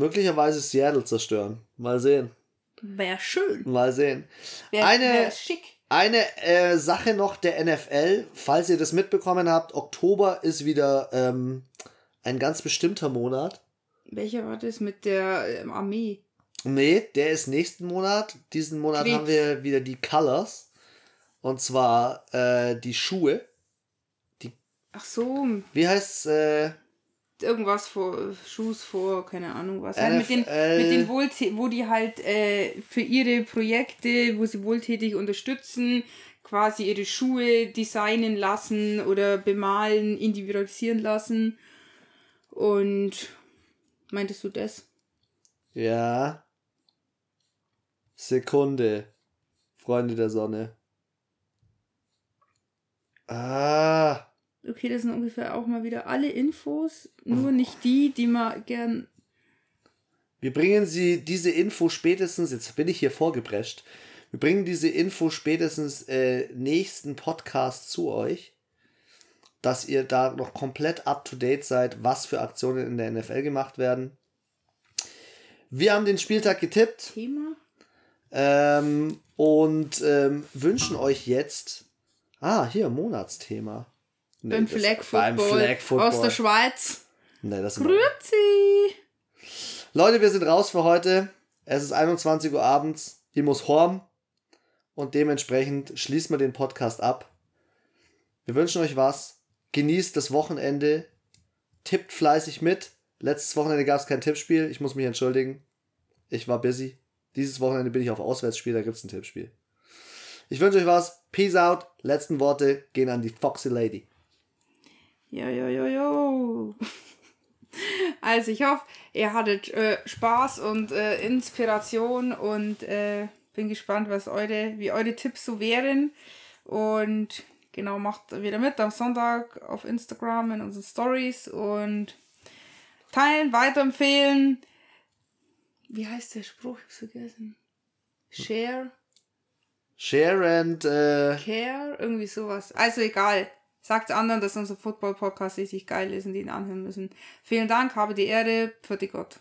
möglicherweise Seattle zerstören. Mal sehen. Wäre schön. Mal sehen. Wäre Eine- wär schick. Eine äh, Sache noch der NFL, falls ihr das mitbekommen habt, Oktober ist wieder ähm, ein ganz bestimmter Monat. Welcher war das mit der ähm, Armee? Nee, der ist nächsten Monat. Diesen Monat Krebs. haben wir wieder die Colors. Und zwar äh, die Schuhe. Ach so, Wie heißt's? Äh, irgendwas vor Schuss vor, keine Ahnung was. Halt mit den, mit den Wohltä wo die halt äh, für ihre Projekte, wo sie wohltätig unterstützen, quasi ihre Schuhe designen lassen oder bemalen, individualisieren lassen. Und meintest du das? ja. Sekunde. Freunde der Sonne. Ah. Okay, das sind ungefähr auch mal wieder alle Infos, nur nicht die, die man gern. Wir bringen sie diese Info spätestens, jetzt bin ich hier vorgeprescht, wir bringen diese Info spätestens äh, nächsten Podcast zu euch, dass ihr da noch komplett up to date seid, was für Aktionen in der NFL gemacht werden. Wir haben den Spieltag getippt. Thema? Ähm, und ähm, wünschen euch jetzt. Ah, hier, Monatsthema. Nee, beim Flag beim Football Flag Football. aus der Schweiz. Nee, das Grüezi! Leute, wir sind raus für heute. Es ist 21 Uhr abends. Ich muss horm. Und dementsprechend schließen wir den Podcast ab. Wir wünschen euch was. Genießt das Wochenende. Tippt fleißig mit. Letztes Wochenende gab es kein Tippspiel. Ich muss mich entschuldigen. Ich war busy. Dieses Wochenende bin ich auf Auswärtsspiel. Da gibt es ein Tippspiel. Ich wünsche euch was. Peace out. Letzten Worte gehen an die Foxy Lady. Jo, jo, jo, jo. Also ich hoffe, ihr hattet äh, Spaß und äh, Inspiration und äh, bin gespannt, was eure, wie eure Tipps so wären. Und genau, macht wieder mit am Sonntag auf Instagram in unseren Stories und teilen, weiterempfehlen. Wie heißt der Spruch? Ich hab's vergessen. Share, Share and äh, care, irgendwie sowas. Also egal. Sagt anderen, dass unser Football-Podcast richtig geil ist und die ihn anhören müssen. Vielen Dank, habe die Ehre. Pfiat Gott.